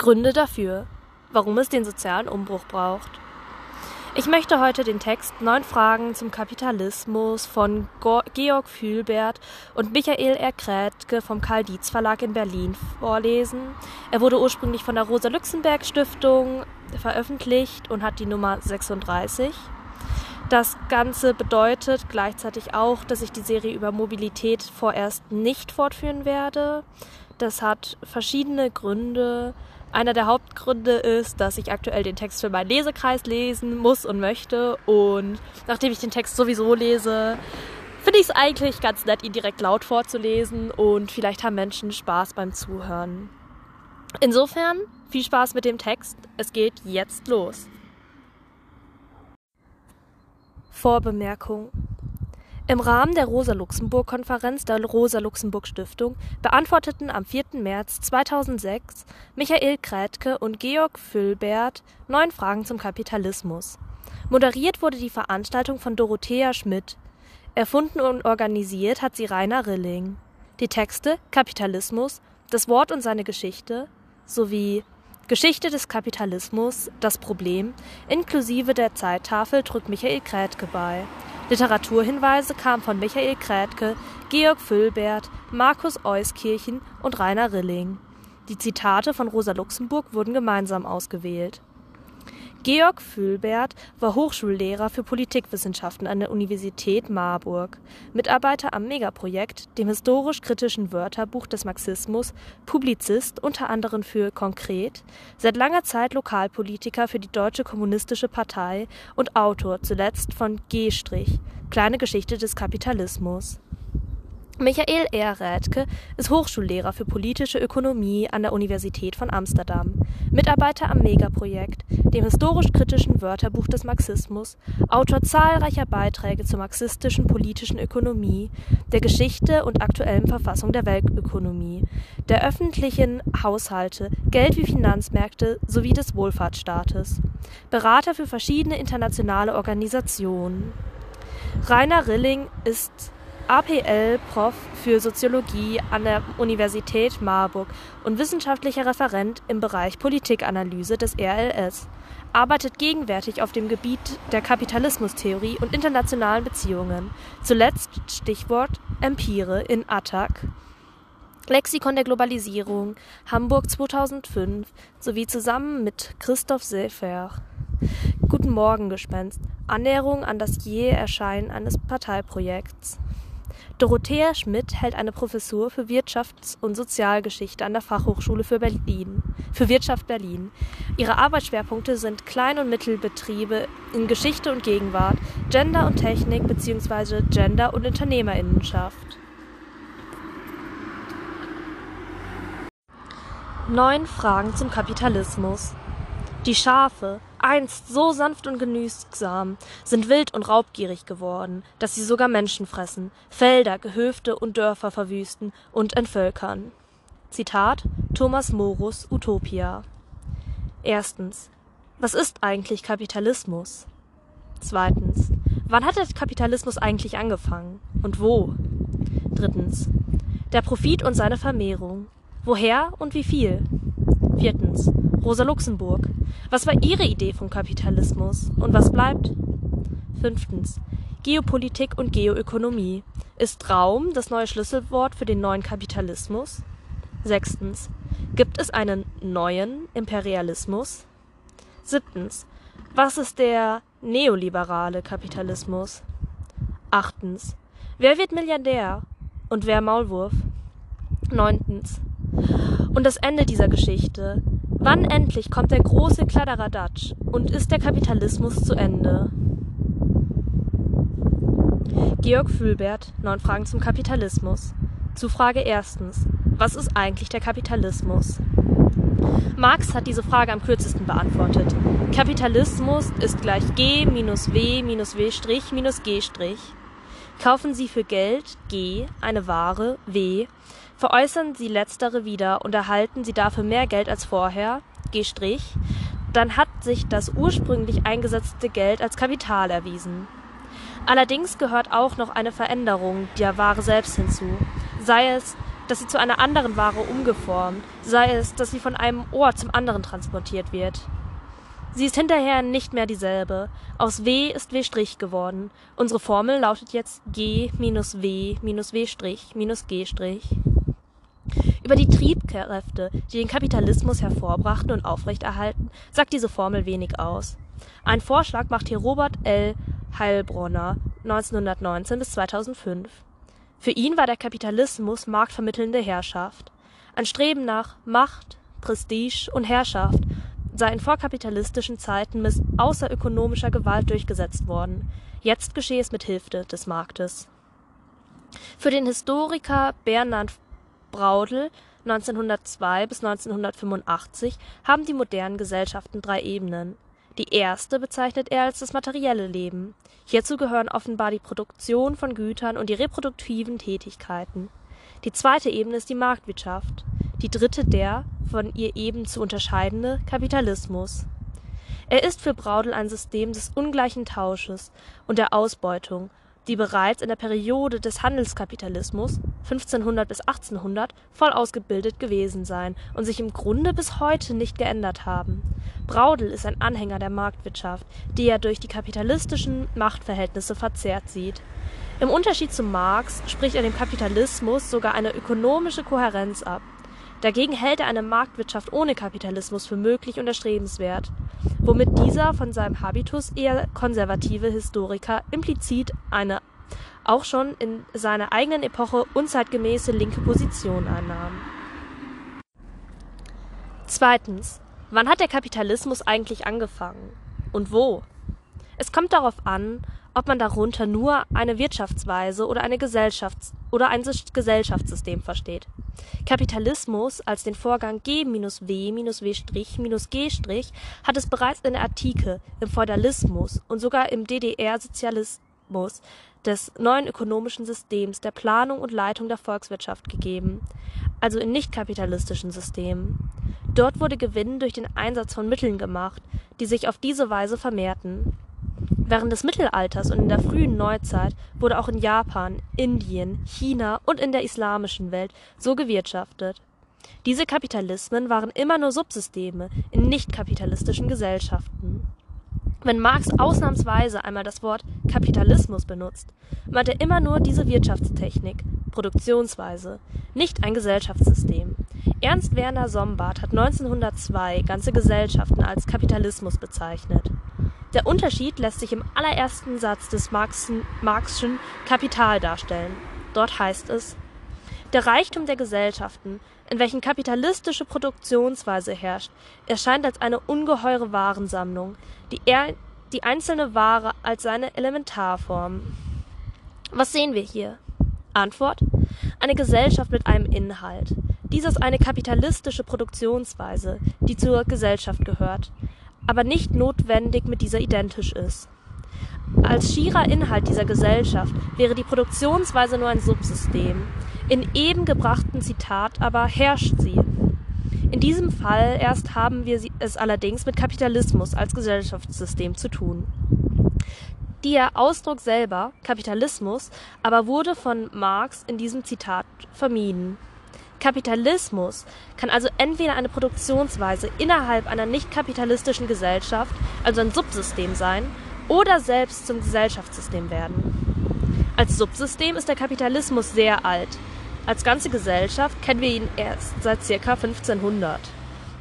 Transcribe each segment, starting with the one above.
Gründe dafür, warum es den sozialen Umbruch braucht. Ich möchte heute den Text Neun Fragen zum Kapitalismus von Georg Fühlbert und Michael R. Vom Karl Dietz Verlag in Berlin vorlesen. Er wurde ursprünglich von der Rosa-Luxemburg-Stiftung veröffentlicht und hat die Nummer 36. Das Ganze bedeutet gleichzeitig auch, dass ich die Serie über Mobilität vorerst nicht fortführen werde. Das hat verschiedene Gründe. Einer der Hauptgründe ist, dass ich aktuell den Text für meinen Lesekreis lesen muss und möchte. Und nachdem ich den Text sowieso lese, finde ich es eigentlich ganz nett, ihn direkt laut vorzulesen. Und vielleicht haben Menschen Spaß beim Zuhören. Insofern viel Spaß mit dem Text. Es geht jetzt los. Vorbemerkung im Rahmen der Rosa-Luxemburg-Konferenz der Rosa-Luxemburg-Stiftung beantworteten am 4. März 2006 Michael Krätke und Georg Füllbert neun Fragen zum Kapitalismus. Moderiert wurde die Veranstaltung von Dorothea Schmidt. Erfunden und organisiert hat sie Rainer Rilling. Die Texte Kapitalismus, das Wort und seine Geschichte sowie Geschichte des Kapitalismus, das Problem, inklusive der Zeittafel trug Michael Krätke bei. Literaturhinweise kamen von Michael Krätke, Georg Füllbert, Markus Euskirchen und Rainer Rilling. Die Zitate von Rosa Luxemburg wurden gemeinsam ausgewählt Georg Füllbert war Hochschullehrer für Politikwissenschaften an der Universität Marburg, Mitarbeiter am Megaprojekt, dem historisch-kritischen Wörterbuch des Marxismus, Publizist unter anderem für Konkret, seit langer Zeit Lokalpolitiker für die Deutsche Kommunistische Partei und Autor zuletzt von G. Kleine Geschichte des Kapitalismus Michael R. Rädke ist Hochschullehrer für politische Ökonomie an der Universität von Amsterdam, Mitarbeiter am Megaprojekt, dem historisch-kritischen Wörterbuch des Marxismus, Autor zahlreicher Beiträge zur marxistischen politischen Ökonomie, der Geschichte und aktuellen Verfassung der Weltökonomie, der öffentlichen Haushalte, Geld- wie Finanzmärkte sowie des Wohlfahrtsstaates, Berater für verschiedene internationale Organisationen. Rainer Rilling ist APL-Prof für Soziologie an der Universität Marburg und wissenschaftlicher Referent im Bereich Politikanalyse des RLS, arbeitet gegenwärtig auf dem Gebiet der Kapitalismustheorie und internationalen Beziehungen, zuletzt Stichwort Empire in Attac, Lexikon der Globalisierung, Hamburg 2005 sowie zusammen mit Christoph Sefer. Guten Morgen, Gespenst. Annäherung an das je Erscheinen eines Parteiprojekts. Dorothea Schmidt hält eine Professur für Wirtschafts- und Sozialgeschichte an der Fachhochschule für Berlin für Wirtschaft Berlin. Ihre Arbeitsschwerpunkte sind Klein- und Mittelbetriebe in Geschichte und Gegenwart, Gender und Technik bzw. Gender- und Unternehmerinnenschaft. Neun Fragen zum Kapitalismus. Die Schafe, einst so sanft und genügsam, sind wild und raubgierig geworden, dass sie sogar Menschen fressen, Felder, Gehöfte und Dörfer verwüsten und entvölkern. Zitat Thomas Morus Utopia. Erstens. Was ist eigentlich Kapitalismus? Zweitens. Wann hat der Kapitalismus eigentlich angefangen? Und wo? Drittens. Der Profit und seine Vermehrung. Woher und wie viel? Viertens. Rosa Luxemburg. Was war ihre Idee vom Kapitalismus? Und was bleibt? Fünftens. Geopolitik und Geoökonomie. Ist Raum das neue Schlüsselwort für den neuen Kapitalismus? Sechstens. Gibt es einen neuen Imperialismus? Siebtens. Was ist der neoliberale Kapitalismus? Achtens. Wer wird Milliardär und wer Maulwurf? Neuntens. Und das Ende dieser Geschichte. Wann endlich kommt der große Kladderadatsch und ist der Kapitalismus zu Ende? Georg Fühlbert, Neun Fragen zum Kapitalismus. Zu Frage erstens. Was ist eigentlich der Kapitalismus? Marx hat diese Frage am kürzesten beantwortet. Kapitalismus ist gleich G minus W minus W' minus G'. Kaufen Sie für Geld G eine Ware W Veräußern Sie letztere wieder und erhalten Sie dafür mehr Geld als vorher, G', dann hat sich das ursprünglich eingesetzte Geld als Kapital erwiesen. Allerdings gehört auch noch eine Veränderung der Ware selbst hinzu, sei es dass sie zu einer anderen Ware umgeformt, sei es, dass sie von einem Ort zum anderen transportiert wird. Sie ist hinterher nicht mehr dieselbe. Aus W ist W' geworden. Unsere Formel lautet jetzt G minus W minus W' minus G'. Über die Triebkräfte, die den Kapitalismus hervorbrachten und aufrechterhalten, sagt diese Formel wenig aus. Ein Vorschlag macht hier Robert L. Heilbronner 1919 bis 2005. Für ihn war der Kapitalismus marktvermittelnde Herrschaft. Ein Streben nach Macht, Prestige und Herrschaft sei in vorkapitalistischen Zeiten mit außerökonomischer Gewalt durchgesetzt worden. Jetzt geschehe es mit Hilfe des Marktes. Für den Historiker Bernhard Braudel 1902 bis 1985 haben die modernen Gesellschaften drei Ebenen. Die erste bezeichnet er als das materielle Leben. Hierzu gehören offenbar die Produktion von Gütern und die reproduktiven Tätigkeiten. Die zweite Ebene ist die Marktwirtschaft, die dritte der von ihr eben zu unterscheidende Kapitalismus. Er ist für Braudel ein System des ungleichen Tausches und der Ausbeutung die bereits in der Periode des Handelskapitalismus 1500 bis 1800 voll ausgebildet gewesen sein und sich im Grunde bis heute nicht geändert haben. Braudel ist ein Anhänger der Marktwirtschaft, die er durch die kapitalistischen Machtverhältnisse verzerrt sieht. Im Unterschied zu Marx spricht er dem Kapitalismus sogar eine ökonomische Kohärenz ab. Dagegen hält er eine Marktwirtschaft ohne Kapitalismus für möglich und erstrebenswert womit dieser von seinem Habitus eher konservative Historiker implizit eine auch schon in seiner eigenen Epoche unzeitgemäße linke Position einnahm. Zweitens. Wann hat der Kapitalismus eigentlich angefangen? Und wo? Es kommt darauf an, ob man darunter nur eine Wirtschaftsweise oder, eine Gesellschafts oder ein Gesellschaftssystem versteht. Kapitalismus als den Vorgang G minus W minus W' minus G' hat es bereits in der Antike, im Feudalismus und sogar im DDR-Sozialismus des neuen ökonomischen Systems der Planung und Leitung der Volkswirtschaft gegeben, also in nicht-kapitalistischen Systemen. Dort wurde Gewinn durch den Einsatz von Mitteln gemacht, die sich auf diese Weise vermehrten. Während des Mittelalters und in der frühen Neuzeit wurde auch in Japan, Indien, China und in der islamischen Welt so gewirtschaftet. Diese Kapitalismen waren immer nur Subsysteme in nicht-kapitalistischen Gesellschaften. Wenn Marx ausnahmsweise einmal das Wort Kapitalismus benutzt, meint er immer nur diese Wirtschaftstechnik, Produktionsweise, nicht ein Gesellschaftssystem. Ernst Werner Sombart hat 1902 ganze Gesellschaften als Kapitalismus bezeichnet. Der Unterschied lässt sich im allerersten Satz des Marxschen Kapital darstellen. Dort heißt es Der Reichtum der Gesellschaften, in welchen kapitalistische Produktionsweise herrscht, erscheint als eine ungeheure Warensammlung, die, er, die einzelne Ware als seine Elementarform. Was sehen wir hier? Antwort Eine Gesellschaft mit einem Inhalt. Dies ist eine kapitalistische Produktionsweise, die zur Gesellschaft gehört aber nicht notwendig mit dieser identisch ist. Als schierer Inhalt dieser Gesellschaft wäre die Produktionsweise nur ein Subsystem. In eben gebrachten Zitat aber herrscht sie. In diesem Fall erst haben wir es allerdings mit Kapitalismus als Gesellschaftssystem zu tun. Der Ausdruck selber, Kapitalismus, aber wurde von Marx in diesem Zitat vermieden. Kapitalismus kann also entweder eine Produktionsweise innerhalb einer nicht kapitalistischen Gesellschaft, also ein Subsystem sein, oder selbst zum Gesellschaftssystem werden. Als Subsystem ist der Kapitalismus sehr alt. Als ganze Gesellschaft kennen wir ihn erst seit ca. 1500.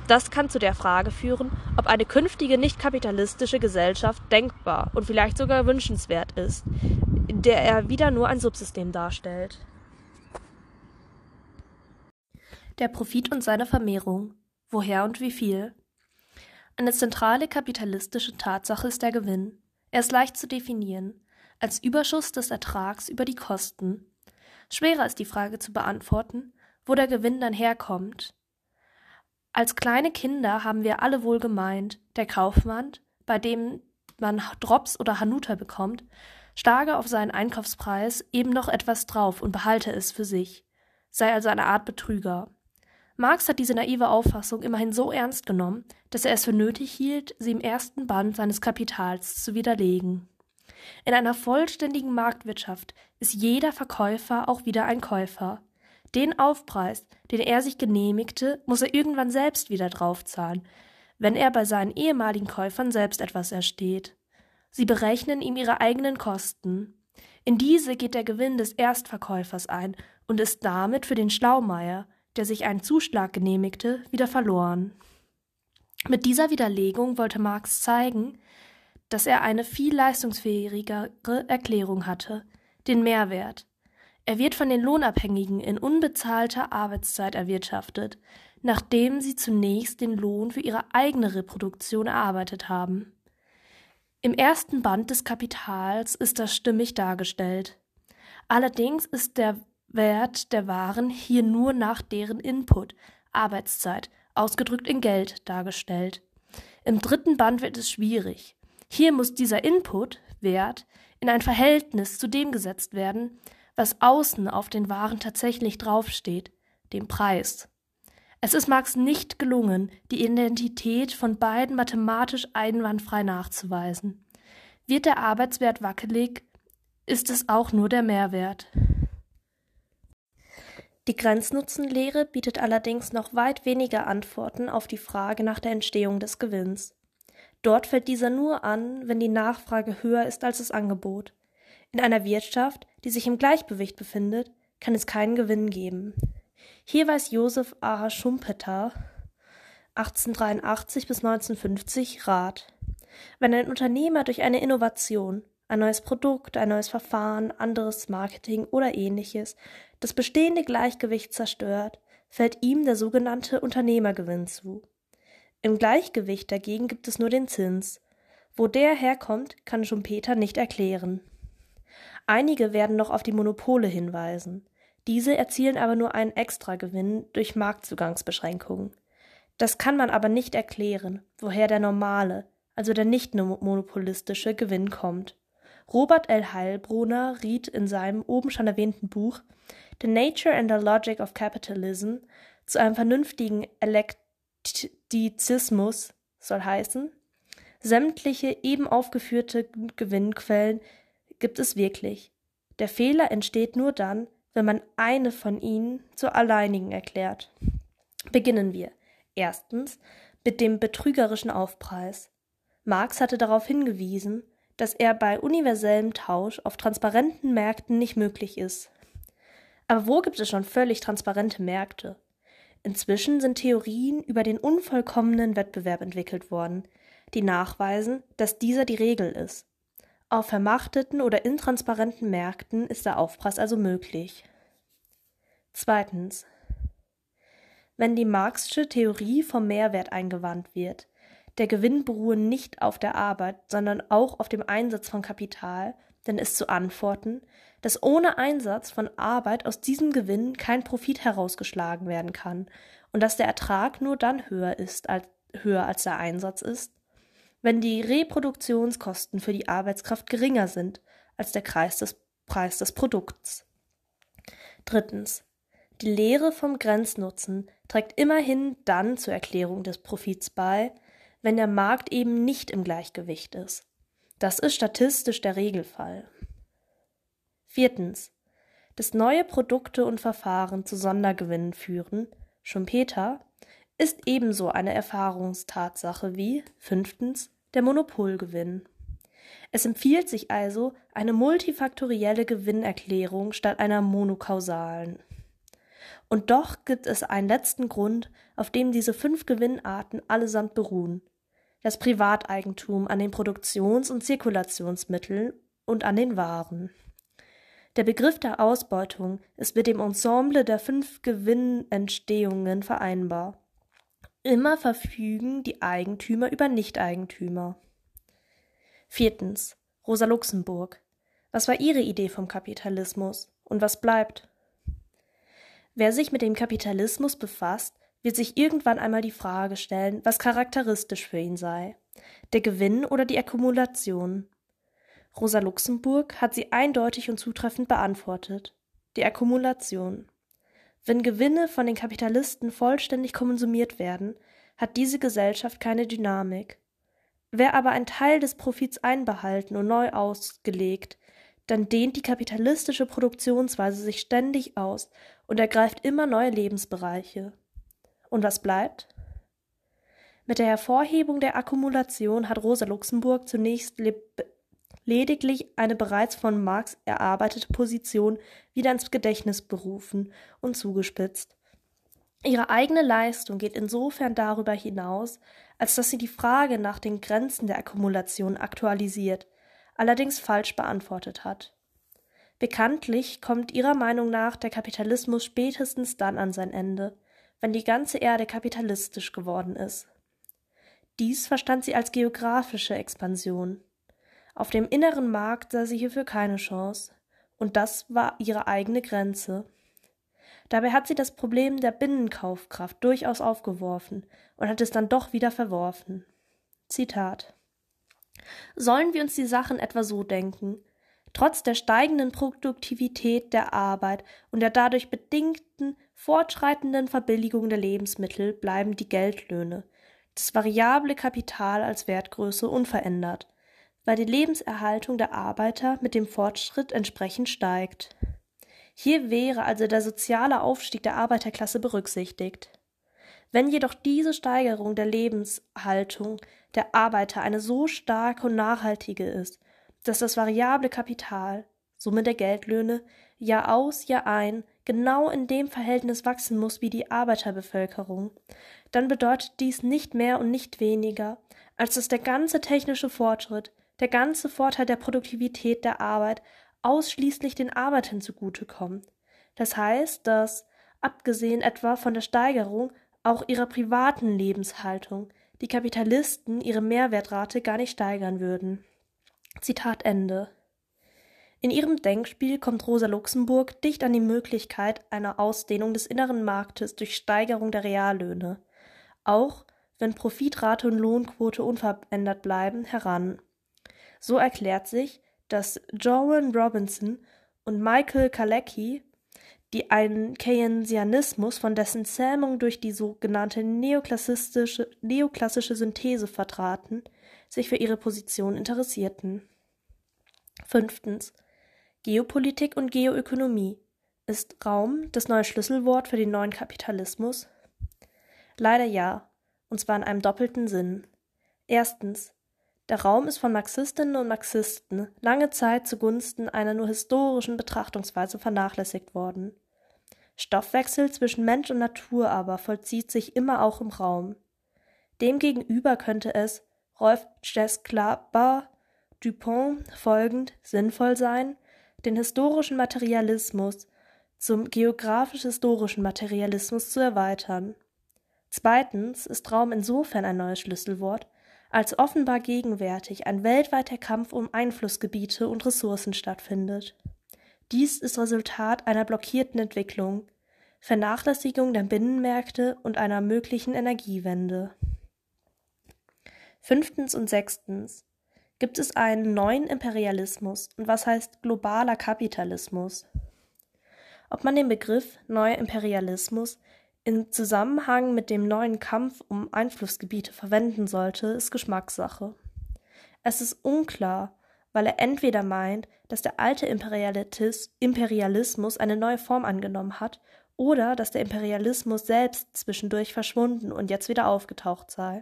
Das kann zu der Frage führen, ob eine künftige nicht kapitalistische Gesellschaft denkbar und vielleicht sogar wünschenswert ist, in der er wieder nur ein Subsystem darstellt. Der Profit und seine Vermehrung. Woher und wie viel? Eine zentrale kapitalistische Tatsache ist der Gewinn. Er ist leicht zu definieren, als Überschuss des Ertrags über die Kosten. Schwerer ist die Frage zu beantworten, wo der Gewinn dann herkommt. Als kleine Kinder haben wir alle wohl gemeint, der Kaufmann, bei dem man Drops oder Hanuta bekommt, schlage auf seinen Einkaufspreis eben noch etwas drauf und behalte es für sich, sei also eine Art Betrüger. Marx hat diese naive Auffassung immerhin so ernst genommen, dass er es für nötig hielt, sie im ersten Band seines Kapitals zu widerlegen. In einer vollständigen Marktwirtschaft ist jeder Verkäufer auch wieder ein Käufer. Den Aufpreis, den er sich genehmigte, muss er irgendwann selbst wieder draufzahlen, wenn er bei seinen ehemaligen Käufern selbst etwas ersteht. Sie berechnen ihm ihre eigenen Kosten. In diese geht der Gewinn des Erstverkäufers ein und ist damit für den Schlaumeier, der sich einen Zuschlag genehmigte, wieder verloren. Mit dieser Widerlegung wollte Marx zeigen, dass er eine viel leistungsfähigere Erklärung hatte, den Mehrwert. Er wird von den Lohnabhängigen in unbezahlter Arbeitszeit erwirtschaftet, nachdem sie zunächst den Lohn für ihre eigene Reproduktion erarbeitet haben. Im ersten Band des Kapitals ist das stimmig dargestellt. Allerdings ist der Wert der Waren hier nur nach deren Input, Arbeitszeit, ausgedrückt in Geld, dargestellt. Im dritten Band wird es schwierig. Hier muss dieser Input, Wert, in ein Verhältnis zu dem gesetzt werden, was außen auf den Waren tatsächlich draufsteht, dem Preis. Es ist Marx nicht gelungen, die Identität von beiden mathematisch einwandfrei nachzuweisen. Wird der Arbeitswert wackelig, ist es auch nur der Mehrwert. Die Grenznutzenlehre bietet allerdings noch weit weniger Antworten auf die Frage nach der Entstehung des Gewinns. Dort fällt dieser nur an, wenn die Nachfrage höher ist als das Angebot. In einer Wirtschaft, die sich im Gleichgewicht befindet, kann es keinen Gewinn geben. Hier weiß Josef A. Schumpeter 1883 bis 1950 Rat. Wenn ein Unternehmer durch eine Innovation, ein neues Produkt, ein neues Verfahren, anderes Marketing oder ähnliches das bestehende Gleichgewicht zerstört, fällt ihm der sogenannte Unternehmergewinn zu. Im Gleichgewicht dagegen gibt es nur den Zins. Wo der herkommt, kann Schumpeter nicht erklären. Einige werden noch auf die Monopole hinweisen. Diese erzielen aber nur einen Extragewinn durch Marktzugangsbeschränkungen. Das kann man aber nicht erklären, woher der normale, also der nicht monopolistische Gewinn kommt. Robert L. Heilbroner riet in seinem oben schon erwähnten Buch The Nature and the Logic of Capitalism zu einem vernünftigen Elektizismus, soll heißen, sämtliche eben aufgeführte Gewinnquellen gibt es wirklich. Der Fehler entsteht nur dann, wenn man eine von ihnen zur alleinigen erklärt. Beginnen wir. Erstens mit dem betrügerischen Aufpreis. Marx hatte darauf hingewiesen, dass er bei universellem Tausch auf transparenten Märkten nicht möglich ist. Aber wo gibt es schon völlig transparente Märkte? Inzwischen sind Theorien über den unvollkommenen Wettbewerb entwickelt worden, die nachweisen, dass dieser die Regel ist. Auf vermachteten oder intransparenten Märkten ist der Aufpreis also möglich. Zweitens. Wenn die Marxische Theorie vom Mehrwert eingewandt wird, der Gewinn beruhe nicht auf der Arbeit, sondern auch auf dem Einsatz von Kapital, dann ist zu antworten, dass ohne Einsatz von Arbeit aus diesem Gewinn kein Profit herausgeschlagen werden kann und dass der Ertrag nur dann höher ist als höher als der Einsatz ist, wenn die Reproduktionskosten für die Arbeitskraft geringer sind als der Kreis des Preis des Produkts. Drittens. Die Lehre vom Grenznutzen trägt immerhin dann zur Erklärung des Profits bei, wenn der Markt eben nicht im Gleichgewicht ist. Das ist statistisch der Regelfall. Viertens. Dass neue Produkte und Verfahren zu Sondergewinnen führen, Schumpeter, ist ebenso eine Erfahrungstatsache wie, fünftens, der Monopolgewinn. Es empfiehlt sich also eine multifaktorielle Gewinnerklärung statt einer monokausalen. Und doch gibt es einen letzten Grund, auf dem diese fünf Gewinnarten allesamt beruhen. Das Privateigentum an den Produktions- und Zirkulationsmitteln und an den Waren. Der Begriff der Ausbeutung ist mit dem Ensemble der fünf Gewinnentstehungen vereinbar. Immer verfügen die Eigentümer über Nichteigentümer. Viertens. Rosa Luxemburg. Was war ihre Idee vom Kapitalismus und was bleibt? Wer sich mit dem Kapitalismus befasst, wird sich irgendwann einmal die Frage stellen, was charakteristisch für ihn sei. Der Gewinn oder die Akkumulation? Rosa Luxemburg hat sie eindeutig und zutreffend beantwortet. Die Akkumulation. Wenn Gewinne von den Kapitalisten vollständig konsumiert werden, hat diese Gesellschaft keine Dynamik. Wer aber ein Teil des Profits einbehalten und neu ausgelegt, dann dehnt die kapitalistische Produktionsweise sich ständig aus und ergreift immer neue Lebensbereiche. Und was bleibt? Mit der Hervorhebung der Akkumulation hat Rosa Luxemburg zunächst lediglich eine bereits von Marx erarbeitete Position wieder ins Gedächtnis berufen und zugespitzt. Ihre eigene Leistung geht insofern darüber hinaus, als dass sie die Frage nach den Grenzen der Akkumulation aktualisiert, allerdings falsch beantwortet hat. Bekanntlich kommt ihrer Meinung nach der Kapitalismus spätestens dann an sein Ende, wenn die ganze Erde kapitalistisch geworden ist. Dies verstand sie als geografische Expansion. Auf dem inneren Markt sah sie hierfür keine Chance, und das war ihre eigene Grenze. Dabei hat sie das Problem der Binnenkaufkraft durchaus aufgeworfen und hat es dann doch wieder verworfen. Zitat Sollen wir uns die Sachen etwa so denken, Trotz der steigenden Produktivität der Arbeit und der dadurch bedingten fortschreitenden Verbilligung der Lebensmittel bleiben die Geldlöhne, das variable Kapital als Wertgröße unverändert, weil die Lebenserhaltung der Arbeiter mit dem Fortschritt entsprechend steigt. Hier wäre also der soziale Aufstieg der Arbeiterklasse berücksichtigt. Wenn jedoch diese Steigerung der Lebenshaltung der Arbeiter eine so starke und nachhaltige ist, dass das variable Kapital, Summe der Geldlöhne, Jahr aus, Jahr ein, genau in dem Verhältnis wachsen muss wie die Arbeiterbevölkerung, dann bedeutet dies nicht mehr und nicht weniger, als dass der ganze technische Fortschritt, der ganze Vorteil der Produktivität der Arbeit ausschließlich den Arbeitern zugutekommt. Das heißt, dass, abgesehen etwa von der Steigerung auch ihrer privaten Lebenshaltung, die Kapitalisten ihre Mehrwertrate gar nicht steigern würden. Zitat Ende. In ihrem Denkspiel kommt Rosa Luxemburg dicht an die Möglichkeit einer Ausdehnung des inneren Marktes durch Steigerung der Reallöhne, auch wenn Profitrate und Lohnquote unverändert bleiben, heran. So erklärt sich, dass Joan Robinson und Michael Kalecki, die einen Keynesianismus von dessen Zähmung durch die sogenannte neoklassische, neoklassische Synthese vertraten, sich für ihre Position interessierten. Fünftens. Geopolitik und Geoökonomie. Ist Raum das neue Schlüsselwort für den neuen Kapitalismus? Leider ja, und zwar in einem doppelten Sinn. Erstens. Der Raum ist von Marxistinnen und Marxisten lange Zeit zugunsten einer nur historischen Betrachtungsweise vernachlässigt worden. Stoffwechsel zwischen Mensch und Natur aber vollzieht sich immer auch im Raum. Demgegenüber könnte es, Rolf Cesklaba Dupont folgend sinnvoll sein, den historischen Materialismus zum geografisch-historischen Materialismus zu erweitern. Zweitens ist Raum insofern ein neues Schlüsselwort, als offenbar gegenwärtig ein weltweiter Kampf um Einflussgebiete und Ressourcen stattfindet. Dies ist Resultat einer blockierten Entwicklung, Vernachlässigung der Binnenmärkte und einer möglichen Energiewende. Fünftens und sechstens gibt es einen neuen Imperialismus und was heißt globaler Kapitalismus? Ob man den Begriff neuer Imperialismus in Zusammenhang mit dem neuen Kampf um Einflussgebiete verwenden sollte, ist Geschmackssache. Es ist unklar, weil er entweder meint, dass der alte Imperialismus eine neue Form angenommen hat, oder dass der Imperialismus selbst zwischendurch verschwunden und jetzt wieder aufgetaucht sei.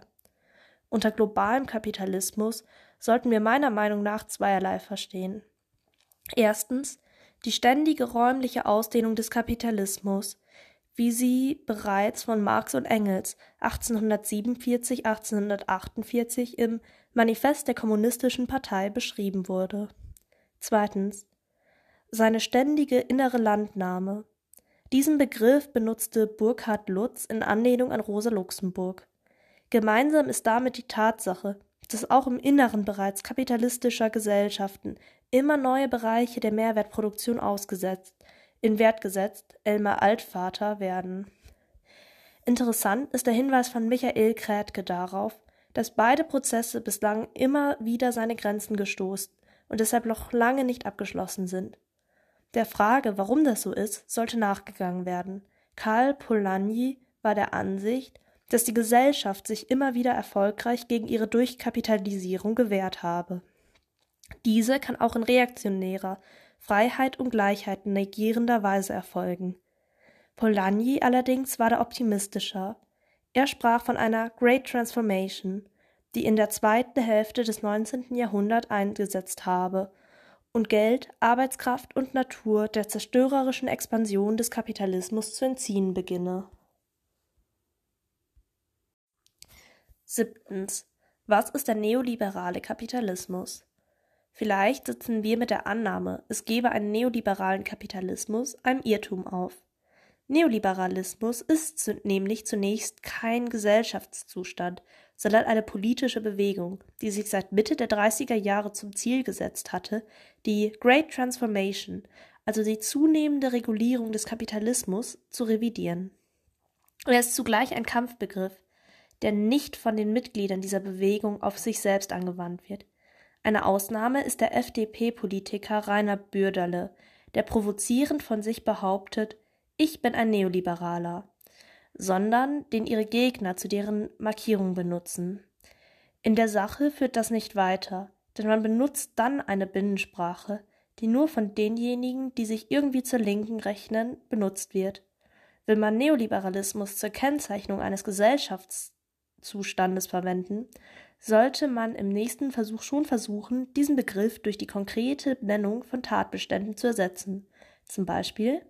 Unter globalem Kapitalismus sollten wir meiner Meinung nach zweierlei verstehen. Erstens die ständige räumliche Ausdehnung des Kapitalismus, wie sie bereits von Marx und Engels 1847 1848 im Manifest der Kommunistischen Partei beschrieben wurde. Zweitens seine ständige innere Landnahme. Diesen Begriff benutzte Burkhard Lutz in Anlehnung an Rosa Luxemburg. Gemeinsam ist damit die Tatsache, dass auch im Inneren bereits kapitalistischer Gesellschaften immer neue Bereiche der Mehrwertproduktion ausgesetzt, in Wert gesetzt, Elmar Altvater werden. Interessant ist der Hinweis von Michael Krätke darauf, dass beide Prozesse bislang immer wieder seine Grenzen gestoßen und deshalb noch lange nicht abgeschlossen sind. Der Frage, warum das so ist, sollte nachgegangen werden. Karl Polanyi war der Ansicht, dass die Gesellschaft sich immer wieder erfolgreich gegen ihre Durchkapitalisierung gewehrt habe. Diese kann auch in reaktionärer, Freiheit und Gleichheit negierender Weise erfolgen. Polanyi allerdings war da optimistischer. Er sprach von einer Great Transformation, die in der zweiten Hälfte des 19. Jahrhunderts eingesetzt habe und Geld, Arbeitskraft und Natur der zerstörerischen Expansion des Kapitalismus zu entziehen beginne. Siebtens. Was ist der neoliberale Kapitalismus? Vielleicht sitzen wir mit der Annahme, es gebe einen neoliberalen Kapitalismus, einem Irrtum auf. Neoliberalismus ist nämlich zunächst kein Gesellschaftszustand, sondern eine politische Bewegung, die sich seit Mitte der 30er Jahre zum Ziel gesetzt hatte, die Great Transformation, also die zunehmende Regulierung des Kapitalismus, zu revidieren. Er ist zugleich ein Kampfbegriff, der nicht von den Mitgliedern dieser Bewegung auf sich selbst angewandt wird. Eine Ausnahme ist der FDP-Politiker Rainer Bürderle, der provozierend von sich behauptet, ich bin ein Neoliberaler, sondern den ihre Gegner zu deren Markierung benutzen. In der Sache führt das nicht weiter, denn man benutzt dann eine Binnensprache, die nur von denjenigen, die sich irgendwie zur Linken rechnen, benutzt wird. Will man Neoliberalismus zur Kennzeichnung eines Gesellschaftszustandes verwenden, sollte man im nächsten Versuch schon versuchen, diesen Begriff durch die konkrete Benennung von Tatbeständen zu ersetzen. Zum Beispiel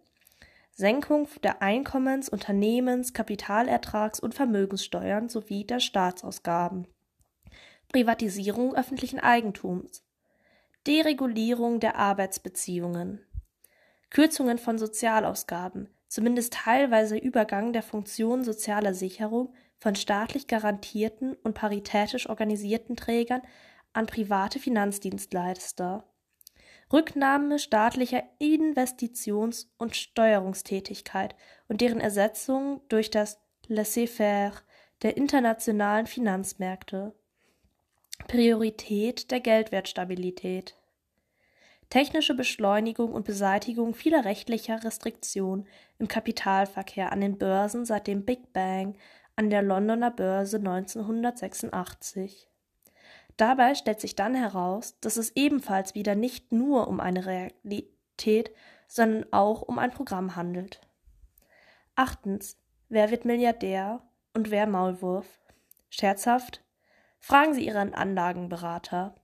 Senkung der Einkommens-, Unternehmens-, Kapitalertrags- und Vermögenssteuern sowie der Staatsausgaben. Privatisierung öffentlichen Eigentums. Deregulierung der Arbeitsbeziehungen. Kürzungen von Sozialausgaben, zumindest teilweise Übergang der Funktion sozialer Sicherung von staatlich garantierten und paritätisch organisierten Trägern an private Finanzdienstleister. Rücknahme staatlicher Investitions- und Steuerungstätigkeit und deren Ersetzung durch das Laissez-faire der internationalen Finanzmärkte. Priorität der Geldwertstabilität. Technische Beschleunigung und Beseitigung vieler rechtlicher Restriktionen im Kapitalverkehr an den Börsen seit dem Big Bang an der Londoner Börse 1986. Dabei stellt sich dann heraus, dass es ebenfalls wieder nicht nur um eine Realität, sondern auch um ein Programm handelt. Achtens. Wer wird Milliardär und wer Maulwurf? Scherzhaft? Fragen Sie Ihren Anlagenberater.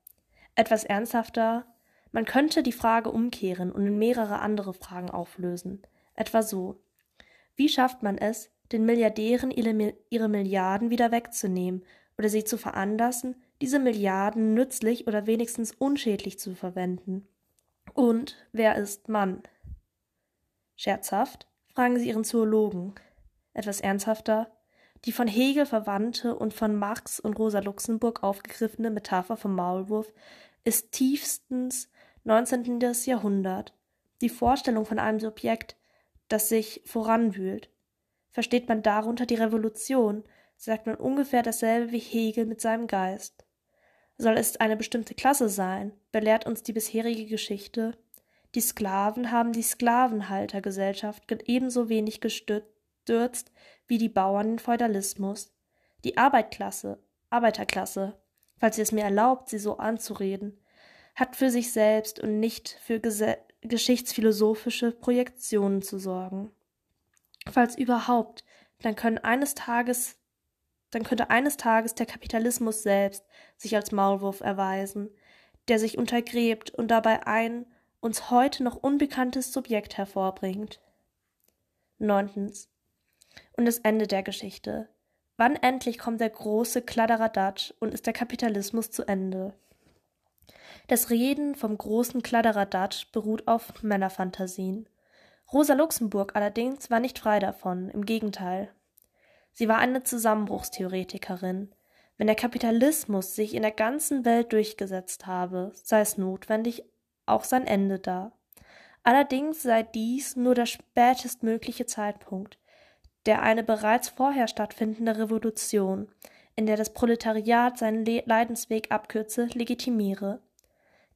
Etwas ernsthafter? Man könnte die Frage umkehren und in mehrere andere Fragen auflösen. Etwa so. Wie schafft man es, den Milliardären ihre Milliarden wieder wegzunehmen oder sie zu veranlassen, diese Milliarden nützlich oder wenigstens unschädlich zu verwenden. Und wer ist Mann? Scherzhaft fragen Sie Ihren Zoologen. Etwas ernsthafter, die von Hegel verwandte und von Marx und Rosa Luxemburg aufgegriffene Metapher vom Maulwurf ist tiefstens 19. Jahrhundert. Die Vorstellung von einem Subjekt, das sich voranwühlt. Versteht man darunter die Revolution, sagt man ungefähr dasselbe wie Hegel mit seinem Geist. Soll es eine bestimmte Klasse sein, belehrt uns die bisherige Geschichte. Die Sklaven haben die Sklavenhaltergesellschaft ebenso wenig gestürzt wie die Bauern den Feudalismus. Die Arbeiterklasse, Arbeiterklasse, falls ihr es mir erlaubt, sie so anzureden, hat für sich selbst und nicht für geschichtsphilosophische Projektionen zu sorgen. Falls überhaupt, dann können eines Tages dann könnte eines Tages der Kapitalismus selbst sich als Maulwurf erweisen, der sich untergräbt und dabei ein uns heute noch unbekanntes Subjekt hervorbringt. Neuntens. Und das Ende der Geschichte. Wann endlich kommt der große Kladderadatsch und ist der Kapitalismus zu Ende? Das Reden vom großen Kladderadatsch beruht auf Männerfantasien. Rosa Luxemburg allerdings war nicht frei davon, im Gegenteil. Sie war eine Zusammenbruchstheoretikerin. Wenn der Kapitalismus sich in der ganzen Welt durchgesetzt habe, sei es notwendig auch sein Ende da. Allerdings sei dies nur der spätestmögliche Zeitpunkt, der eine bereits vorher stattfindende Revolution, in der das Proletariat seinen Le Leidensweg abkürze, legitimiere.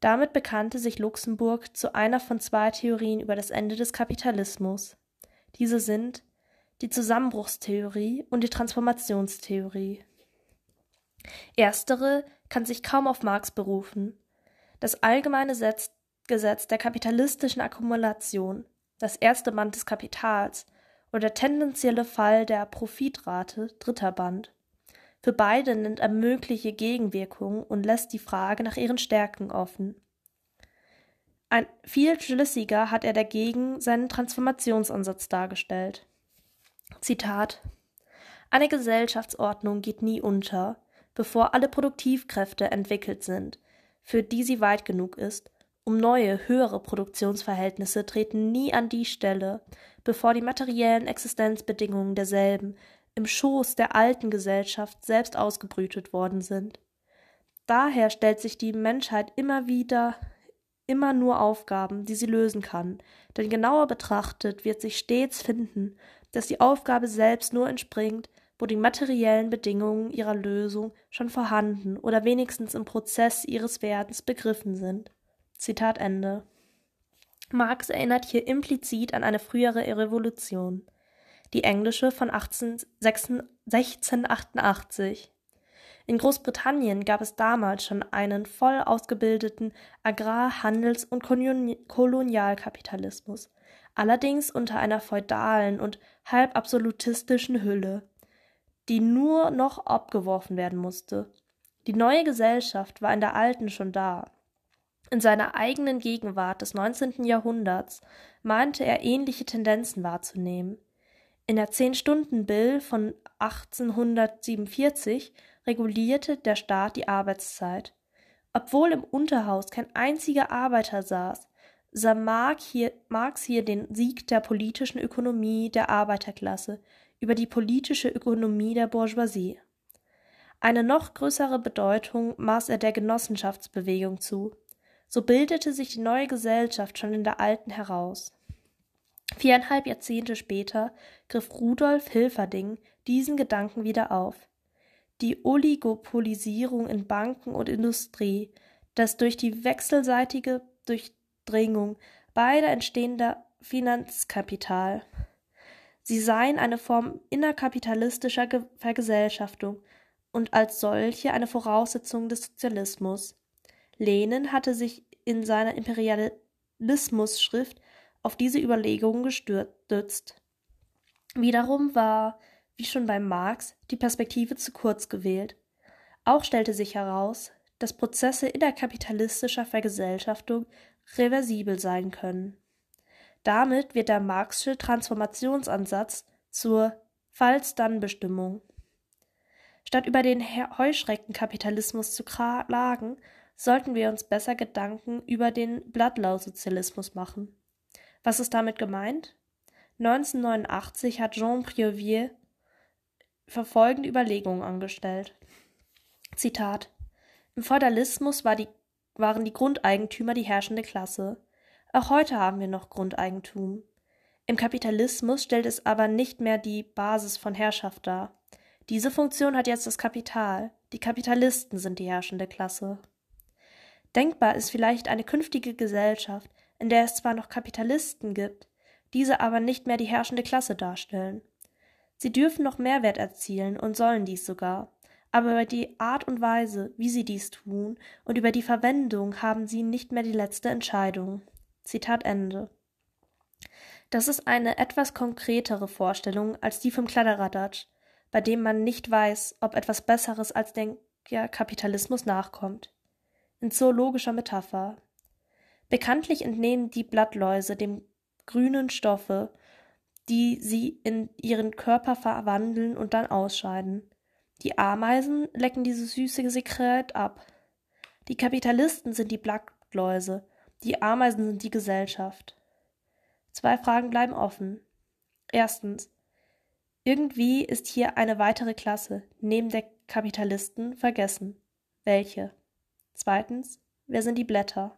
Damit bekannte sich Luxemburg zu einer von zwei Theorien über das Ende des Kapitalismus. Diese sind die Zusammenbruchstheorie und die Transformationstheorie. Erstere kann sich kaum auf Marx berufen. Das allgemeine Gesetz der kapitalistischen Akkumulation, das erste Band des Kapitals oder Der tendenzielle Fall der Profitrate dritter Band. Für beide nennt er mögliche Gegenwirkungen und lässt die Frage nach ihren Stärken offen. Ein viel schlüssiger hat er dagegen seinen Transformationsansatz dargestellt. Zitat Eine Gesellschaftsordnung geht nie unter, bevor alle Produktivkräfte entwickelt sind, für die sie weit genug ist, um neue, höhere Produktionsverhältnisse treten nie an die Stelle, bevor die materiellen Existenzbedingungen derselben im Schoß der alten Gesellschaft selbst ausgebrütet worden sind. Daher stellt sich die Menschheit immer wieder immer nur Aufgaben, die sie lösen kann, denn genauer betrachtet wird sich stets finden, dass die Aufgabe selbst nur entspringt, wo die materiellen Bedingungen ihrer Lösung schon vorhanden oder wenigstens im Prozess ihres Werdens begriffen sind. Zitat Ende. Marx erinnert hier implizit an eine frühere Revolution, die englische von 1688. In Großbritannien gab es damals schon einen voll ausgebildeten Agrar-, Handels- und Kolonialkapitalismus, allerdings unter einer feudalen und halb absolutistischen Hülle, die nur noch abgeworfen werden musste. Die neue Gesellschaft war in der alten schon da. In seiner eigenen Gegenwart des 19. Jahrhunderts meinte er ähnliche Tendenzen wahrzunehmen. In der Zehn-Stunden-Bill von 1847 regulierte der Staat die Arbeitszeit. Obwohl im Unterhaus kein einziger Arbeiter saß, sah Marx hier, Marx hier den Sieg der politischen Ökonomie der Arbeiterklasse über die politische Ökonomie der Bourgeoisie. Eine noch größere Bedeutung maß er der Genossenschaftsbewegung zu. So bildete sich die neue Gesellschaft schon in der alten heraus. Viereinhalb Jahrzehnte später griff Rudolf Hilferding diesen Gedanken wieder auf. Die Oligopolisierung in Banken und Industrie, das durch die wechselseitige Durchdringung beider entstehender Finanzkapital. Sie seien eine Form innerkapitalistischer Vergesellschaftung und als solche eine Voraussetzung des Sozialismus. Lenin hatte sich in seiner Imperialismus-Schrift auf diese Überlegungen gestürzt. Wiederum war, wie schon bei Marx, die Perspektive zu kurz gewählt. Auch stellte sich heraus, dass Prozesse innerkapitalistischer Vergesellschaftung reversibel sein können. Damit wird der Marxische Transformationsansatz zur Falls-Dann-Bestimmung. Statt über den Heuschreckenkapitalismus zu klagen, sollten wir uns besser Gedanken über den Blattlaussozialismus machen. Was ist damit gemeint? 1989 hat Jean Prievier verfolgende Überlegungen angestellt. Zitat Im Feudalismus war die, waren die Grundeigentümer die herrschende Klasse. Auch heute haben wir noch Grundeigentum. Im Kapitalismus stellt es aber nicht mehr die Basis von Herrschaft dar. Diese Funktion hat jetzt das Kapital. Die Kapitalisten sind die herrschende Klasse. Denkbar ist vielleicht eine künftige Gesellschaft, in der es zwar noch Kapitalisten gibt, diese aber nicht mehr die herrschende Klasse darstellen. Sie dürfen noch Mehrwert erzielen und sollen dies sogar, aber über die Art und Weise, wie sie dies tun, und über die Verwendung haben sie nicht mehr die letzte Entscheidung. Zitat Ende. Das ist eine etwas konkretere Vorstellung als die vom Kladderadatsch, bei dem man nicht weiß, ob etwas Besseres als der Kapitalismus nachkommt in zoologischer Metapher. Bekanntlich entnehmen die Blattläuse dem grünen Stoffe, die sie in ihren Körper verwandeln und dann ausscheiden. Die Ameisen lecken dieses süße Sekret ab. Die Kapitalisten sind die Blattläuse, die Ameisen sind die Gesellschaft. Zwei Fragen bleiben offen. Erstens. Irgendwie ist hier eine weitere Klasse, neben der Kapitalisten, vergessen. Welche? Zweitens, wer sind die Blätter?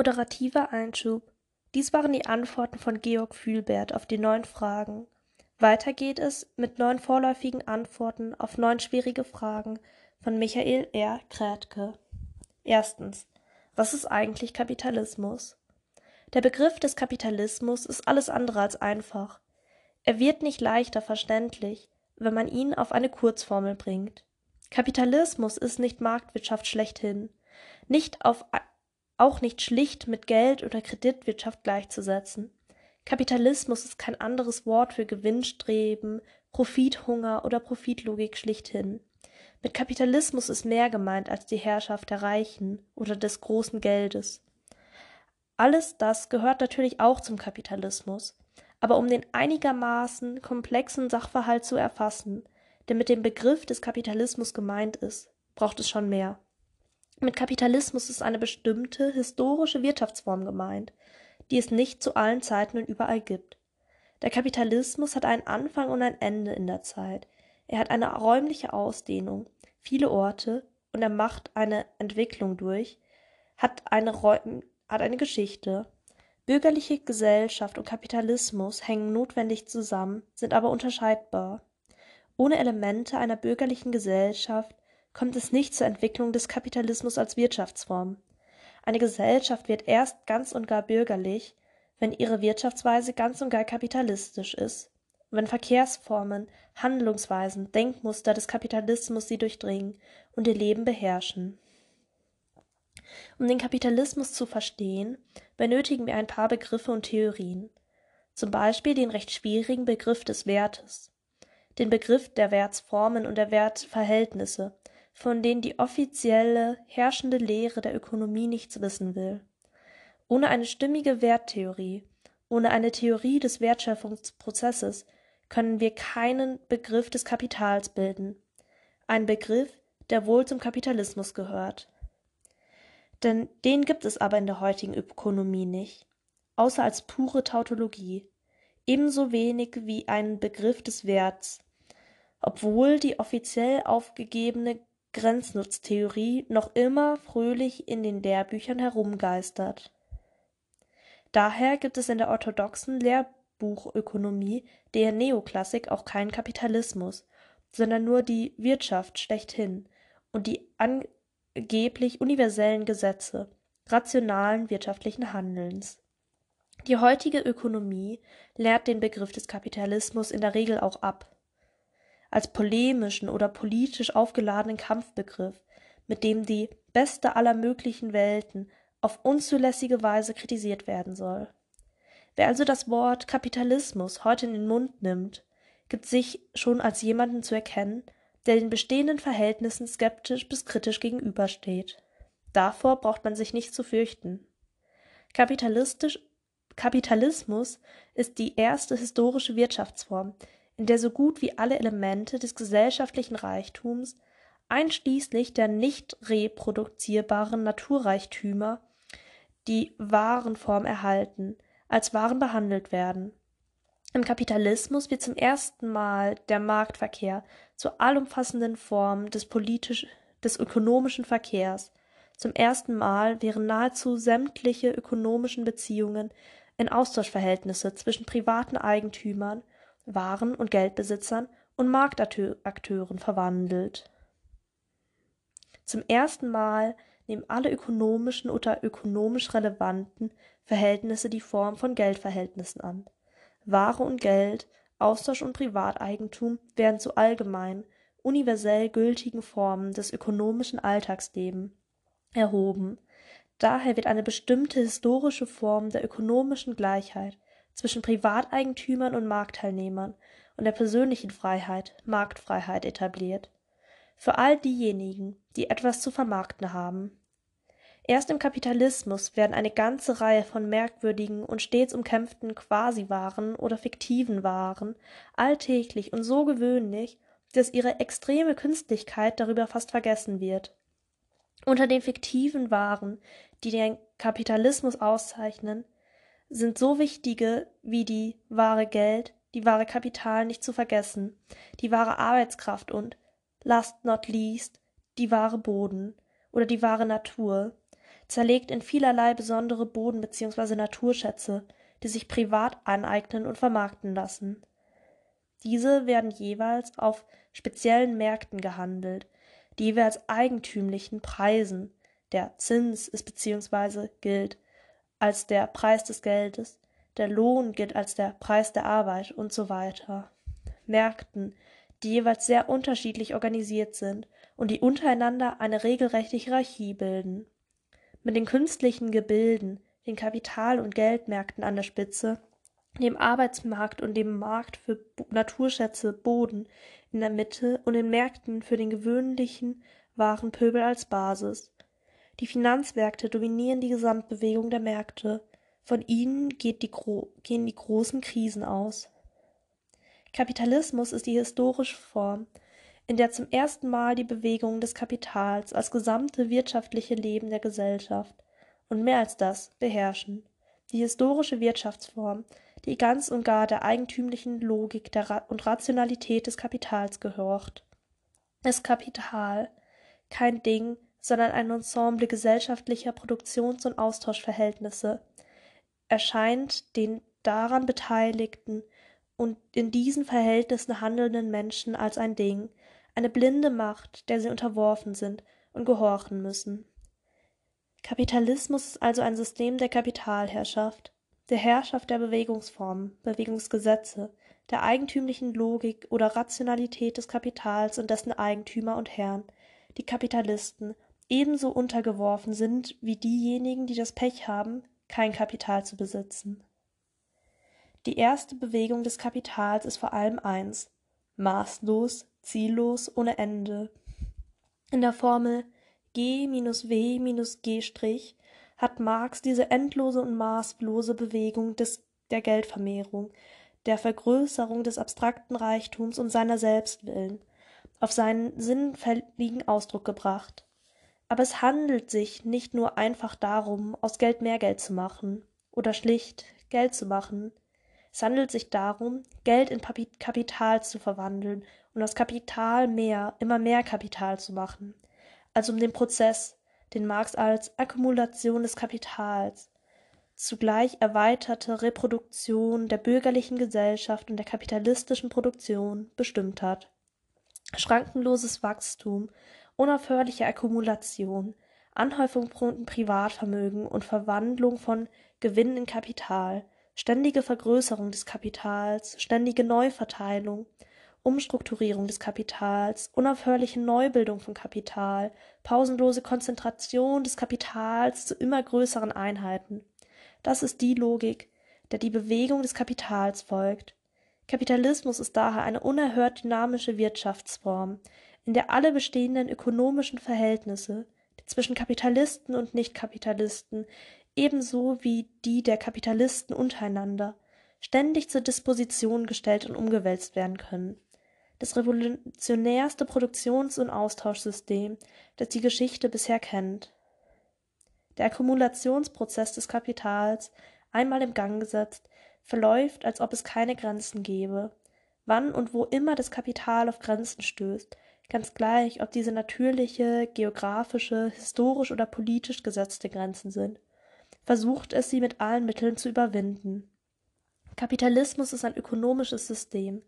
Moderativer Einschub. Dies waren die Antworten von Georg Fühlbert auf die neun Fragen. Weiter geht es mit neun vorläufigen Antworten auf neun schwierige Fragen von Michael R. Krätke. Erstens. Was ist eigentlich Kapitalismus? Der Begriff des Kapitalismus ist alles andere als einfach. Er wird nicht leichter verständlich, wenn man ihn auf eine Kurzformel bringt. Kapitalismus ist nicht Marktwirtschaft schlechthin, nicht auf, auch nicht schlicht mit Geld oder Kreditwirtschaft gleichzusetzen. Kapitalismus ist kein anderes Wort für Gewinnstreben, Profithunger oder Profitlogik schlichthin. Mit Kapitalismus ist mehr gemeint als die Herrschaft der Reichen oder des großen Geldes. Alles das gehört natürlich auch zum Kapitalismus, aber um den einigermaßen komplexen Sachverhalt zu erfassen, der mit dem Begriff des Kapitalismus gemeint ist, braucht es schon mehr. Mit Kapitalismus ist eine bestimmte historische Wirtschaftsform gemeint, die es nicht zu allen Zeiten und überall gibt. Der Kapitalismus hat einen Anfang und ein Ende in der Zeit. Er hat eine räumliche Ausdehnung, viele Orte und er macht eine Entwicklung durch, hat eine, hat eine Geschichte. Bürgerliche Gesellschaft und Kapitalismus hängen notwendig zusammen, sind aber unterscheidbar. Ohne Elemente einer bürgerlichen Gesellschaft kommt es nicht zur Entwicklung des Kapitalismus als Wirtschaftsform. Eine Gesellschaft wird erst ganz und gar bürgerlich, wenn ihre Wirtschaftsweise ganz und gar kapitalistisch ist, wenn Verkehrsformen, Handlungsweisen, Denkmuster des Kapitalismus sie durchdringen und ihr Leben beherrschen. Um den Kapitalismus zu verstehen, benötigen wir ein paar Begriffe und Theorien, zum Beispiel den recht schwierigen Begriff des Wertes, den Begriff der Wertsformen und der Wertverhältnisse, von denen die offizielle herrschende Lehre der Ökonomie nichts wissen will. Ohne eine stimmige Werttheorie, ohne eine Theorie des Wertschöpfungsprozesses können wir keinen Begriff des Kapitals bilden, ein Begriff, der wohl zum Kapitalismus gehört. Denn den gibt es aber in der heutigen Ökonomie nicht, außer als pure Tautologie, ebenso wenig wie einen Begriff des Werts, obwohl die offiziell aufgegebene Grenznutztheorie noch immer fröhlich in den Lehrbüchern herumgeistert. Daher gibt es in der orthodoxen Lehrbuchökonomie der Neoklassik auch keinen Kapitalismus, sondern nur die Wirtschaft schlechthin und die angeblich universellen Gesetze rationalen wirtschaftlichen Handelns. Die heutige Ökonomie lehrt den Begriff des Kapitalismus in der Regel auch ab, als polemischen oder politisch aufgeladenen Kampfbegriff, mit dem die beste aller möglichen Welten auf unzulässige Weise kritisiert werden soll. Wer also das Wort Kapitalismus heute in den Mund nimmt, gibt sich schon als jemanden zu erkennen, der den bestehenden Verhältnissen skeptisch bis kritisch gegenübersteht. Davor braucht man sich nicht zu fürchten. Kapitalistisch, Kapitalismus ist die erste historische Wirtschaftsform, in der so gut wie alle Elemente des gesellschaftlichen Reichtums, einschließlich der nicht reproduzierbaren Naturreichtümer, die Warenform erhalten, als Waren behandelt werden. Im Kapitalismus wird zum ersten Mal der Marktverkehr zur allumfassenden Form des politisch des ökonomischen Verkehrs. Zum ersten Mal wären nahezu sämtliche ökonomischen Beziehungen in Austauschverhältnisse zwischen privaten Eigentümern, Waren- und Geldbesitzern und Marktakteuren verwandelt. Zum ersten Mal nehmen alle ökonomischen oder ökonomisch relevanten Verhältnisse die Form von Geldverhältnissen an. Ware und Geld, Austausch und Privateigentum werden zu allgemein, universell gültigen Formen des ökonomischen Alltagslebens erhoben. Daher wird eine bestimmte historische Form der ökonomischen Gleichheit zwischen Privateigentümern und Marktteilnehmern und der persönlichen Freiheit, Marktfreiheit etabliert. Für all diejenigen, die etwas zu vermarkten haben. Erst im Kapitalismus werden eine ganze Reihe von merkwürdigen und stets umkämpften Quasi-Waren oder fiktiven Waren alltäglich und so gewöhnlich, dass ihre extreme Künstlichkeit darüber fast vergessen wird. Unter den fiktiven Waren, die den Kapitalismus auszeichnen, sind so wichtige wie die wahre Geld, die wahre Kapital nicht zu vergessen, die wahre Arbeitskraft und, last not least, die wahre Boden oder die wahre Natur, zerlegt in vielerlei besondere Boden- bzw. Naturschätze, die sich privat aneignen und vermarkten lassen. Diese werden jeweils auf speziellen Märkten gehandelt, die jeweils eigentümlichen Preisen, der Zins ist bzw. gilt, als der Preis des Geldes, der Lohn gilt als der Preis der Arbeit und so weiter. Märkten, die jeweils sehr unterschiedlich organisiert sind und die untereinander eine regelrechte Hierarchie bilden. Mit den künstlichen Gebilden, den Kapital- und Geldmärkten an der Spitze, dem Arbeitsmarkt und dem Markt für Naturschätze Boden in der Mitte und den Märkten für den gewöhnlichen Warenpöbel als Basis. Die Finanzmärkte dominieren die Gesamtbewegung der Märkte. Von ihnen geht die gehen die großen Krisen aus. Kapitalismus ist die historische Form, in der zum ersten Mal die Bewegung des Kapitals als gesamte wirtschaftliche Leben der Gesellschaft und mehr als das beherrschen. Die historische Wirtschaftsform, die ganz und gar der eigentümlichen Logik der Ra und Rationalität des Kapitals gehorcht. Das Kapital, kein Ding, sondern ein Ensemble gesellschaftlicher Produktions- und Austauschverhältnisse, erscheint den daran Beteiligten und in diesen Verhältnissen handelnden Menschen als ein Ding, eine blinde Macht, der sie unterworfen sind und gehorchen müssen. Kapitalismus ist also ein System der Kapitalherrschaft, der Herrschaft der Bewegungsformen, Bewegungsgesetze, der eigentümlichen Logik oder Rationalität des Kapitals und dessen Eigentümer und Herren, die Kapitalisten, ebenso untergeworfen sind wie diejenigen, die das Pech haben, kein Kapital zu besitzen. Die erste Bewegung des Kapitals ist vor allem eins maßlos, ziellos, ohne Ende. In der Formel G minus W minus G' hat Marx diese endlose und maßlose Bewegung des, der Geldvermehrung, der Vergrößerung des abstrakten Reichtums und seiner selbst willen, auf seinen sinnfälligen Ausdruck gebracht. Aber es handelt sich nicht nur einfach darum, aus Geld mehr Geld zu machen oder schlicht Geld zu machen, es handelt sich darum, Geld in Kapital zu verwandeln und aus Kapital mehr, immer mehr Kapital zu machen, also um den Prozess, den Marx als Akkumulation des Kapitals, zugleich erweiterte Reproduktion der bürgerlichen Gesellschaft und der kapitalistischen Produktion bestimmt hat. Schrankenloses Wachstum, unaufhörliche Akkumulation, Anhäufung von Privatvermögen und Verwandlung von Gewinn in Kapital – ständige Vergrößerung des Kapitals, ständige Neuverteilung, Umstrukturierung des Kapitals, unaufhörliche Neubildung von Kapital, pausenlose Konzentration des Kapitals zu immer größeren Einheiten. Das ist die Logik, der die Bewegung des Kapitals folgt. Kapitalismus ist daher eine unerhört dynamische Wirtschaftsform, in der alle bestehenden ökonomischen Verhältnisse, zwischen Kapitalisten und Nichtkapitalisten ebenso wie die der Kapitalisten untereinander, ständig zur Disposition gestellt und umgewälzt werden können. Das revolutionärste Produktions- und Austauschsystem, das die Geschichte bisher kennt. Der Akkumulationsprozess des Kapitals, einmal im Gang gesetzt, verläuft, als ob es keine Grenzen gäbe. Wann und wo immer das Kapital auf Grenzen stößt, ganz gleich, ob diese natürliche, geografische, historisch oder politisch gesetzte Grenzen sind versucht es, sie mit allen Mitteln zu überwinden. Kapitalismus ist ein ökonomisches System,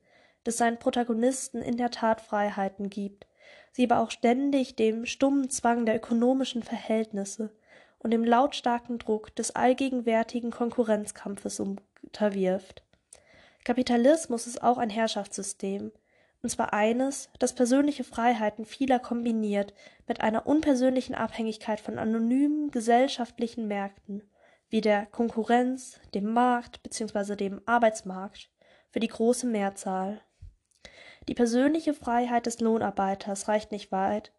das seinen Protagonisten in der Tat Freiheiten gibt, sie aber auch ständig dem stummen Zwang der ökonomischen Verhältnisse und dem lautstarken Druck des allgegenwärtigen Konkurrenzkampfes unterwirft. Kapitalismus ist auch ein Herrschaftssystem, und zwar eines, das persönliche Freiheiten vieler kombiniert mit einer unpersönlichen Abhängigkeit von anonymen gesellschaftlichen Märkten, wie der Konkurrenz, dem Markt bzw. dem Arbeitsmarkt für die große Mehrzahl. Die persönliche Freiheit des Lohnarbeiters reicht nicht weit.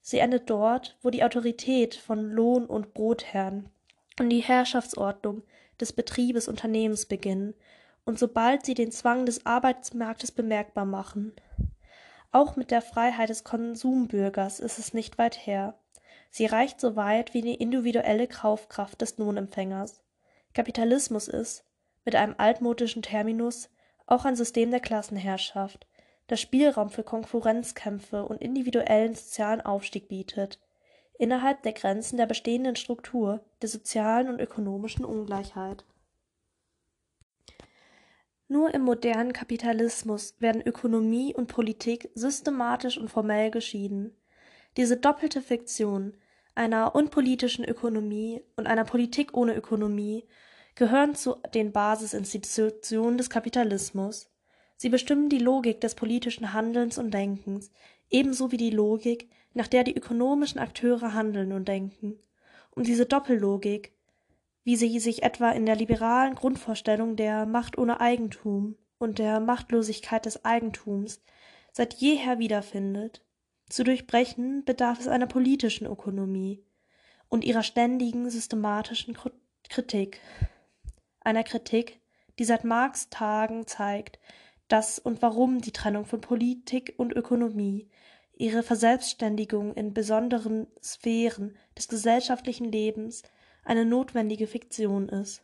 Sie endet dort, wo die Autorität von Lohn- und Brotherren und die Herrschaftsordnung des Betriebes Unternehmens beginnen und sobald sie den Zwang des Arbeitsmarktes bemerkbar machen. Auch mit der Freiheit des Konsumbürgers ist es nicht weit her. Sie reicht so weit wie die individuelle Kaufkraft des Lohnempfängers. Kapitalismus ist, mit einem altmodischen Terminus, auch ein System der Klassenherrschaft, das Spielraum für Konkurrenzkämpfe und individuellen sozialen Aufstieg bietet, innerhalb der Grenzen der bestehenden Struktur der sozialen und ökonomischen Ungleichheit. Nur im modernen Kapitalismus werden Ökonomie und Politik systematisch und formell geschieden. Diese doppelte Fiktion, einer unpolitischen Ökonomie und einer Politik ohne Ökonomie gehören zu den Basisinstitutionen des Kapitalismus. Sie bestimmen die Logik des politischen Handelns und Denkens, ebenso wie die Logik, nach der die ökonomischen Akteure handeln und denken. Und diese Doppellogik, wie sie sich etwa in der liberalen Grundvorstellung der Macht ohne Eigentum und der Machtlosigkeit des Eigentums seit jeher wiederfindet, zu durchbrechen bedarf es einer politischen Ökonomie und ihrer ständigen systematischen Kritik, einer Kritik, die seit Marx Tagen zeigt, dass und warum die Trennung von Politik und Ökonomie, ihre Verselbstständigung in besonderen Sphären des gesellschaftlichen Lebens eine notwendige Fiktion ist.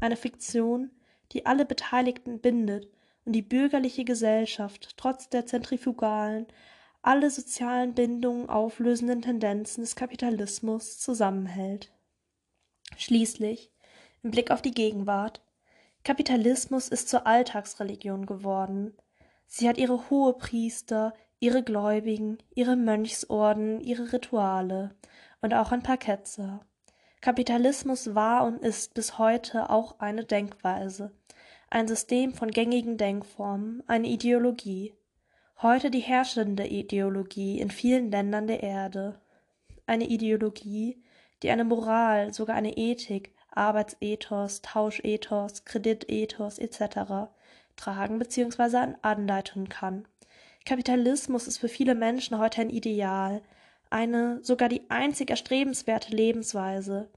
Eine Fiktion, die alle Beteiligten bindet und die bürgerliche Gesellschaft trotz der zentrifugalen, alle sozialen Bindungen auflösenden Tendenzen des Kapitalismus zusammenhält. Schließlich, im Blick auf die Gegenwart, Kapitalismus ist zur Alltagsreligion geworden. Sie hat ihre Hohepriester, ihre Gläubigen, ihre Mönchsorden, ihre Rituale und auch ein paar Ketzer. Kapitalismus war und ist bis heute auch eine Denkweise, ein System von gängigen Denkformen, eine Ideologie, heute die herrschende Ideologie in vielen Ländern der Erde, eine Ideologie, die eine Moral, sogar eine Ethik, Arbeitsethos, Tauschethos, Kreditethos etc. tragen bzw. anleiten kann. Kapitalismus ist für viele Menschen heute ein Ideal, eine sogar die einzig erstrebenswerte Lebensweise,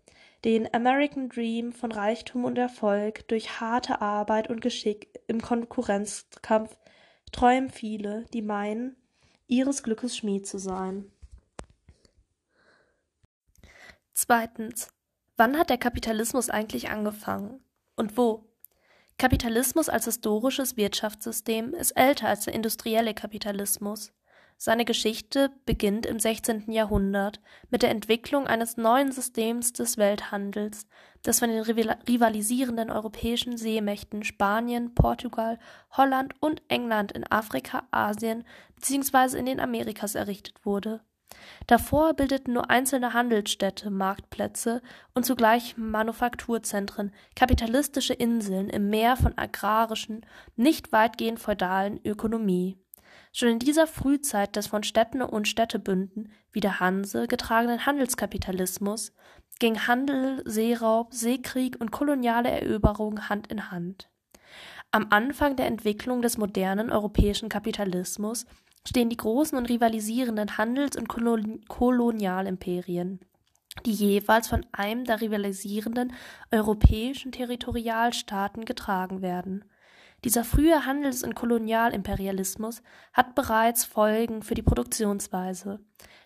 den American Dream von Reichtum und Erfolg durch harte Arbeit und Geschick im Konkurrenzkampf träumen viele, die meinen, ihres Glückes Schmied zu sein. Zweitens. Wann hat der Kapitalismus eigentlich angefangen? Und wo? Kapitalismus als historisches Wirtschaftssystem ist älter als der industrielle Kapitalismus. Seine Geschichte beginnt im 16. Jahrhundert mit der Entwicklung eines neuen Systems des Welthandels, das von den rivalisierenden europäischen Seemächten Spanien, Portugal, Holland und England in Afrika, Asien bzw. in den Amerikas errichtet wurde. Davor bildeten nur einzelne Handelsstädte Marktplätze und zugleich Manufakturzentren kapitalistische Inseln im Meer von agrarischen, nicht weitgehend feudalen Ökonomie. Schon in dieser Frühzeit des von Städten und Städtebünden wie der Hanse getragenen Handelskapitalismus ging Handel, Seeraub, Seekrieg und koloniale Eroberung Hand in Hand. Am Anfang der Entwicklung des modernen europäischen Kapitalismus stehen die großen und rivalisierenden Handels- und Kolonialimperien, die jeweils von einem der rivalisierenden europäischen Territorialstaaten getragen werden. Dieser frühe Handels- und Kolonialimperialismus hat bereits Folgen für die Produktionsweise.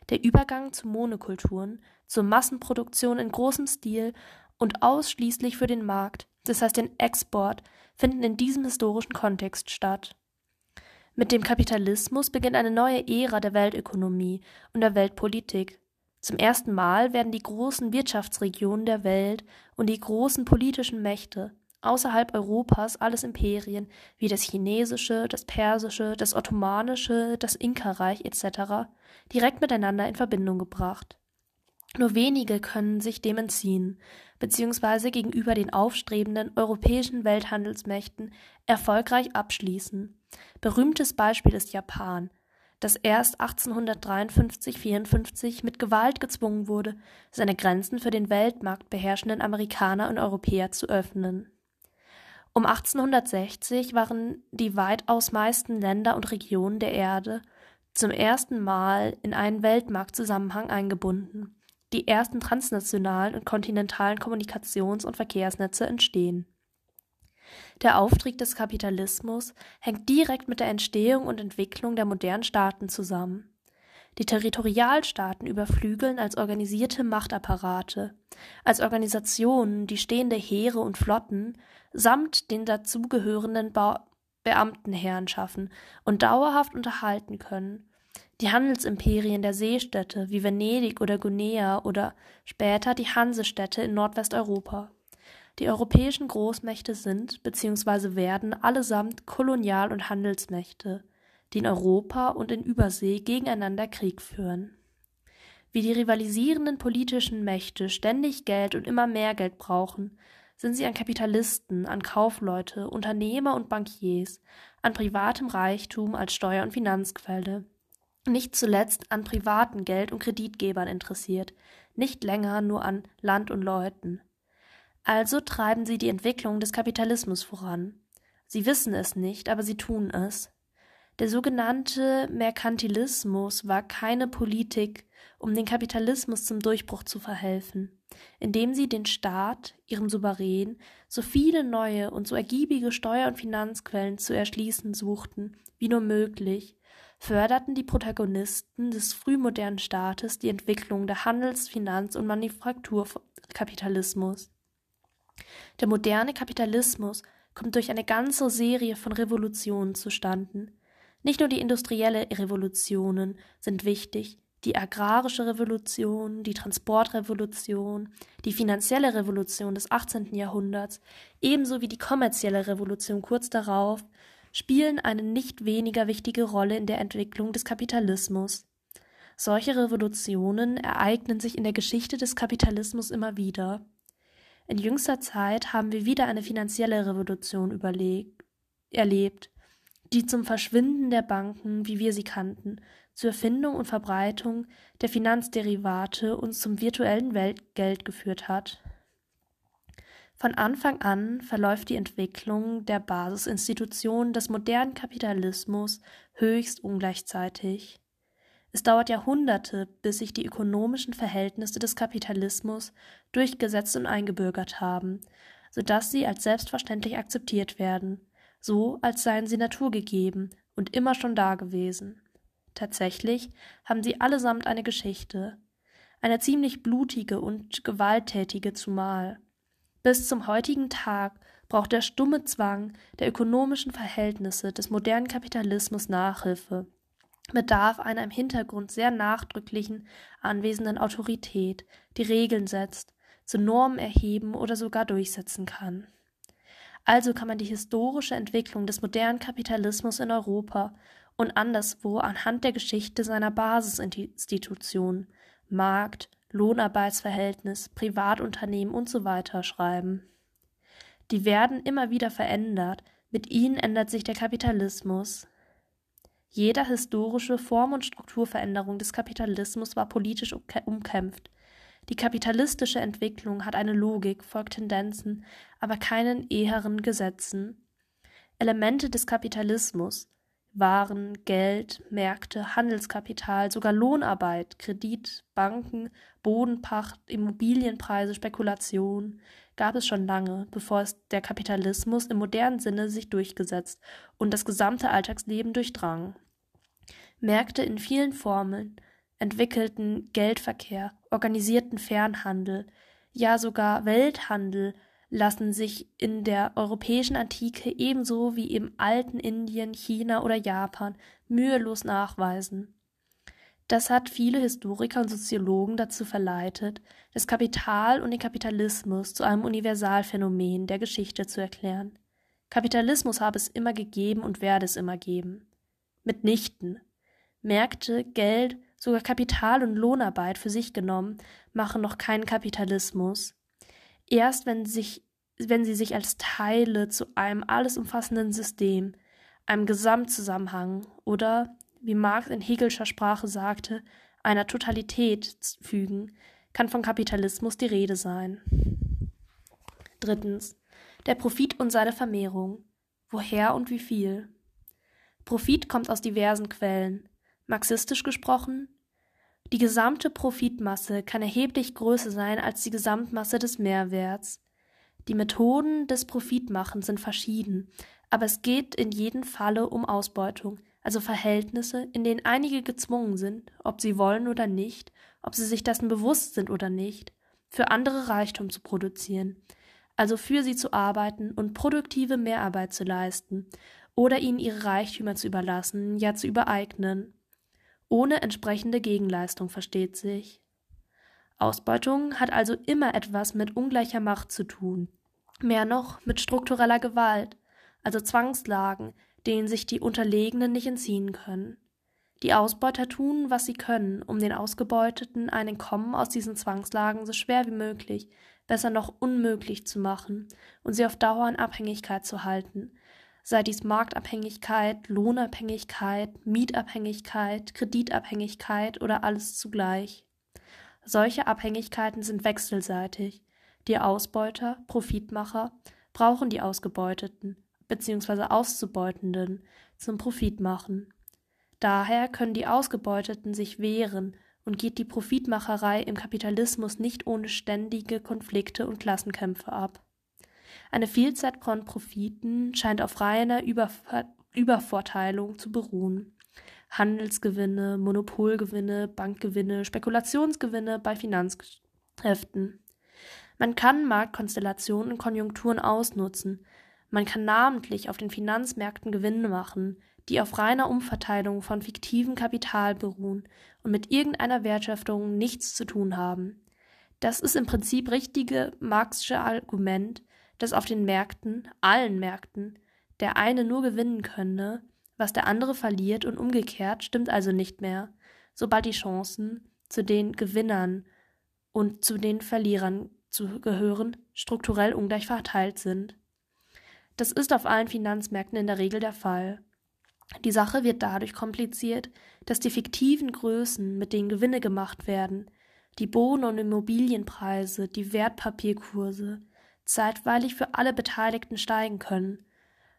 Der Übergang zu Monokulturen, zur Massenproduktion in großem Stil und ausschließlich für den Markt, das heißt den Export, finden in diesem historischen Kontext statt. Mit dem Kapitalismus beginnt eine neue Ära der Weltökonomie und der Weltpolitik. Zum ersten Mal werden die großen Wirtschaftsregionen der Welt und die großen politischen Mächte außerhalb Europas alles Imperien wie das chinesische, das persische, das ottomanische, das Inka-Reich etc. direkt miteinander in Verbindung gebracht. Nur wenige können sich dem entziehen, beziehungsweise gegenüber den aufstrebenden europäischen Welthandelsmächten erfolgreich abschließen. Berühmtes Beispiel ist Japan, das erst 1853-54 mit Gewalt gezwungen wurde, seine Grenzen für den Weltmarkt beherrschenden Amerikaner und Europäer zu öffnen. Um 1860 waren die weitaus meisten Länder und Regionen der Erde zum ersten Mal in einen Weltmarktzusammenhang eingebunden. Die ersten transnationalen und kontinentalen Kommunikations- und Verkehrsnetze entstehen. Der Aufstieg des Kapitalismus hängt direkt mit der Entstehung und Entwicklung der modernen Staaten zusammen. Die Territorialstaaten überflügeln als organisierte Machtapparate, als Organisationen die stehende Heere und Flotten samt den dazugehörenden ba Beamtenherren schaffen und dauerhaft unterhalten können. Die Handelsimperien der Seestädte wie Venedig oder Guinea oder später die Hansestädte in Nordwesteuropa. Die europäischen Großmächte sind bzw. werden allesamt Kolonial- und Handelsmächte, die in Europa und in Übersee gegeneinander Krieg führen. wie die rivalisierenden politischen Mächte ständig Geld und immer mehr Geld brauchen, sind sie an Kapitalisten, an Kaufleute, Unternehmer und Bankiers, an privatem Reichtum als Steuer- und Finanzquelle, nicht zuletzt an privaten Geld- und Kreditgebern interessiert, nicht länger nur an Land und Leuten. Also treiben sie die Entwicklung des Kapitalismus voran. Sie wissen es nicht, aber sie tun es. Der sogenannte Merkantilismus war keine Politik, um den Kapitalismus zum Durchbruch zu verhelfen, indem sie den Staat, ihren Souverän, so viele neue und so ergiebige Steuer- und Finanzquellen zu erschließen suchten, wie nur möglich, förderten die Protagonisten des frühmodernen Staates die Entwicklung der Handels-, Finanz- und Manufakturkapitalismus. Der moderne Kapitalismus kommt durch eine ganze Serie von Revolutionen zustande, nicht nur die industrielle Revolutionen sind wichtig, die agrarische Revolution, die Transportrevolution, die finanzielle Revolution des 18. Jahrhunderts, ebenso wie die kommerzielle Revolution kurz darauf, spielen eine nicht weniger wichtige Rolle in der Entwicklung des Kapitalismus. Solche Revolutionen ereignen sich in der Geschichte des Kapitalismus immer wieder. In jüngster Zeit haben wir wieder eine finanzielle Revolution überlegt, erlebt, die zum Verschwinden der Banken, wie wir sie kannten, zur Erfindung und Verbreitung der Finanzderivate und zum virtuellen Weltgeld geführt hat. Von Anfang an verläuft die Entwicklung der Basisinstitutionen des modernen Kapitalismus höchst ungleichzeitig. Es dauert Jahrhunderte, bis sich die ökonomischen Verhältnisse des Kapitalismus durchgesetzt und eingebürgert haben, so dass sie als selbstverständlich akzeptiert werden so als seien sie naturgegeben und immer schon dagewesen. Tatsächlich haben sie allesamt eine Geschichte, eine ziemlich blutige und gewalttätige zumal. Bis zum heutigen Tag braucht der stumme Zwang der ökonomischen Verhältnisse des modernen Kapitalismus Nachhilfe, bedarf einer im Hintergrund sehr nachdrücklichen anwesenden Autorität, die Regeln setzt, zu Normen erheben oder sogar durchsetzen kann. Also kann man die historische Entwicklung des modernen Kapitalismus in Europa und anderswo anhand der Geschichte seiner Basisinstitutionen Markt, Lohnarbeitsverhältnis, Privatunternehmen usw. So schreiben. Die werden immer wieder verändert, mit ihnen ändert sich der Kapitalismus. Jeder historische Form- und Strukturveränderung des Kapitalismus war politisch umkämpft, die kapitalistische Entwicklung hat eine Logik, folgt Tendenzen, aber keinen eheren Gesetzen. Elemente des Kapitalismus Waren, Geld, Märkte, Handelskapital, sogar Lohnarbeit, Kredit, Banken, Bodenpacht, Immobilienpreise, Spekulation gab es schon lange, bevor es der Kapitalismus im modernen Sinne sich durchgesetzt und das gesamte Alltagsleben durchdrang. Märkte in vielen Formeln, entwickelten Geldverkehr, organisierten Fernhandel, ja sogar Welthandel lassen sich in der europäischen Antike ebenso wie im alten Indien, China oder Japan mühelos nachweisen. Das hat viele Historiker und Soziologen dazu verleitet, das Kapital und den Kapitalismus zu einem Universalphänomen der Geschichte zu erklären. Kapitalismus habe es immer gegeben und werde es immer geben. Mitnichten. Märkte, Geld sogar Kapital und Lohnarbeit für sich genommen, machen noch keinen Kapitalismus. Erst wenn, sich, wenn sie sich als Teile zu einem alles umfassenden System, einem Gesamtzusammenhang oder, wie Marx in Hegelscher Sprache sagte, einer Totalität fügen, kann von Kapitalismus die Rede sein. Drittens. Der Profit und seine Vermehrung. Woher und wie viel? Profit kommt aus diversen Quellen. Marxistisch gesprochen, die gesamte Profitmasse kann erheblich größer sein als die Gesamtmasse des Mehrwerts. Die Methoden des Profitmachens sind verschieden, aber es geht in jedem Falle um Ausbeutung, also Verhältnisse, in denen einige gezwungen sind, ob sie wollen oder nicht, ob sie sich dessen bewusst sind oder nicht, für andere Reichtum zu produzieren, also für sie zu arbeiten und produktive Mehrarbeit zu leisten, oder ihnen ihre Reichtümer zu überlassen, ja zu übereignen ohne entsprechende Gegenleistung versteht sich. Ausbeutung hat also immer etwas mit ungleicher Macht zu tun, mehr noch mit struktureller Gewalt, also Zwangslagen, denen sich die Unterlegenen nicht entziehen können. Die Ausbeuter tun, was sie können, um den Ausgebeuteten ein Entkommen aus diesen Zwangslagen so schwer wie möglich, besser noch unmöglich zu machen und sie auf Dauer in Abhängigkeit zu halten, sei dies Marktabhängigkeit, Lohnabhängigkeit, Mietabhängigkeit, Kreditabhängigkeit oder alles zugleich. Solche Abhängigkeiten sind wechselseitig. Die Ausbeuter, Profitmacher, brauchen die Ausgebeuteten bzw. Auszubeutenden zum Profitmachen. Daher können die Ausgebeuteten sich wehren und geht die Profitmacherei im Kapitalismus nicht ohne ständige Konflikte und Klassenkämpfe ab. Eine Vielzahl von Profiten scheint auf reiner Überver Übervorteilung zu beruhen. Handelsgewinne, Monopolgewinne, Bankgewinne, Spekulationsgewinne bei Finanzkräften. Man kann Marktkonstellationen und Konjunkturen ausnutzen. Man kann namentlich auf den Finanzmärkten Gewinne machen, die auf reiner Umverteilung von fiktivem Kapital beruhen und mit irgendeiner Wertschöpfung nichts zu tun haben. Das ist im Prinzip richtige marxische Argument, dass auf den Märkten, allen Märkten, der eine nur gewinnen könne, was der andere verliert und umgekehrt stimmt also nicht mehr, sobald die Chancen zu den Gewinnern und zu den Verlierern zu gehören, strukturell ungleich verteilt sind. Das ist auf allen Finanzmärkten in der Regel der Fall. Die Sache wird dadurch kompliziert, dass die fiktiven Größen, mit denen Gewinne gemacht werden, die Bohnen- und Immobilienpreise, die Wertpapierkurse, zeitweilig für alle Beteiligten steigen können,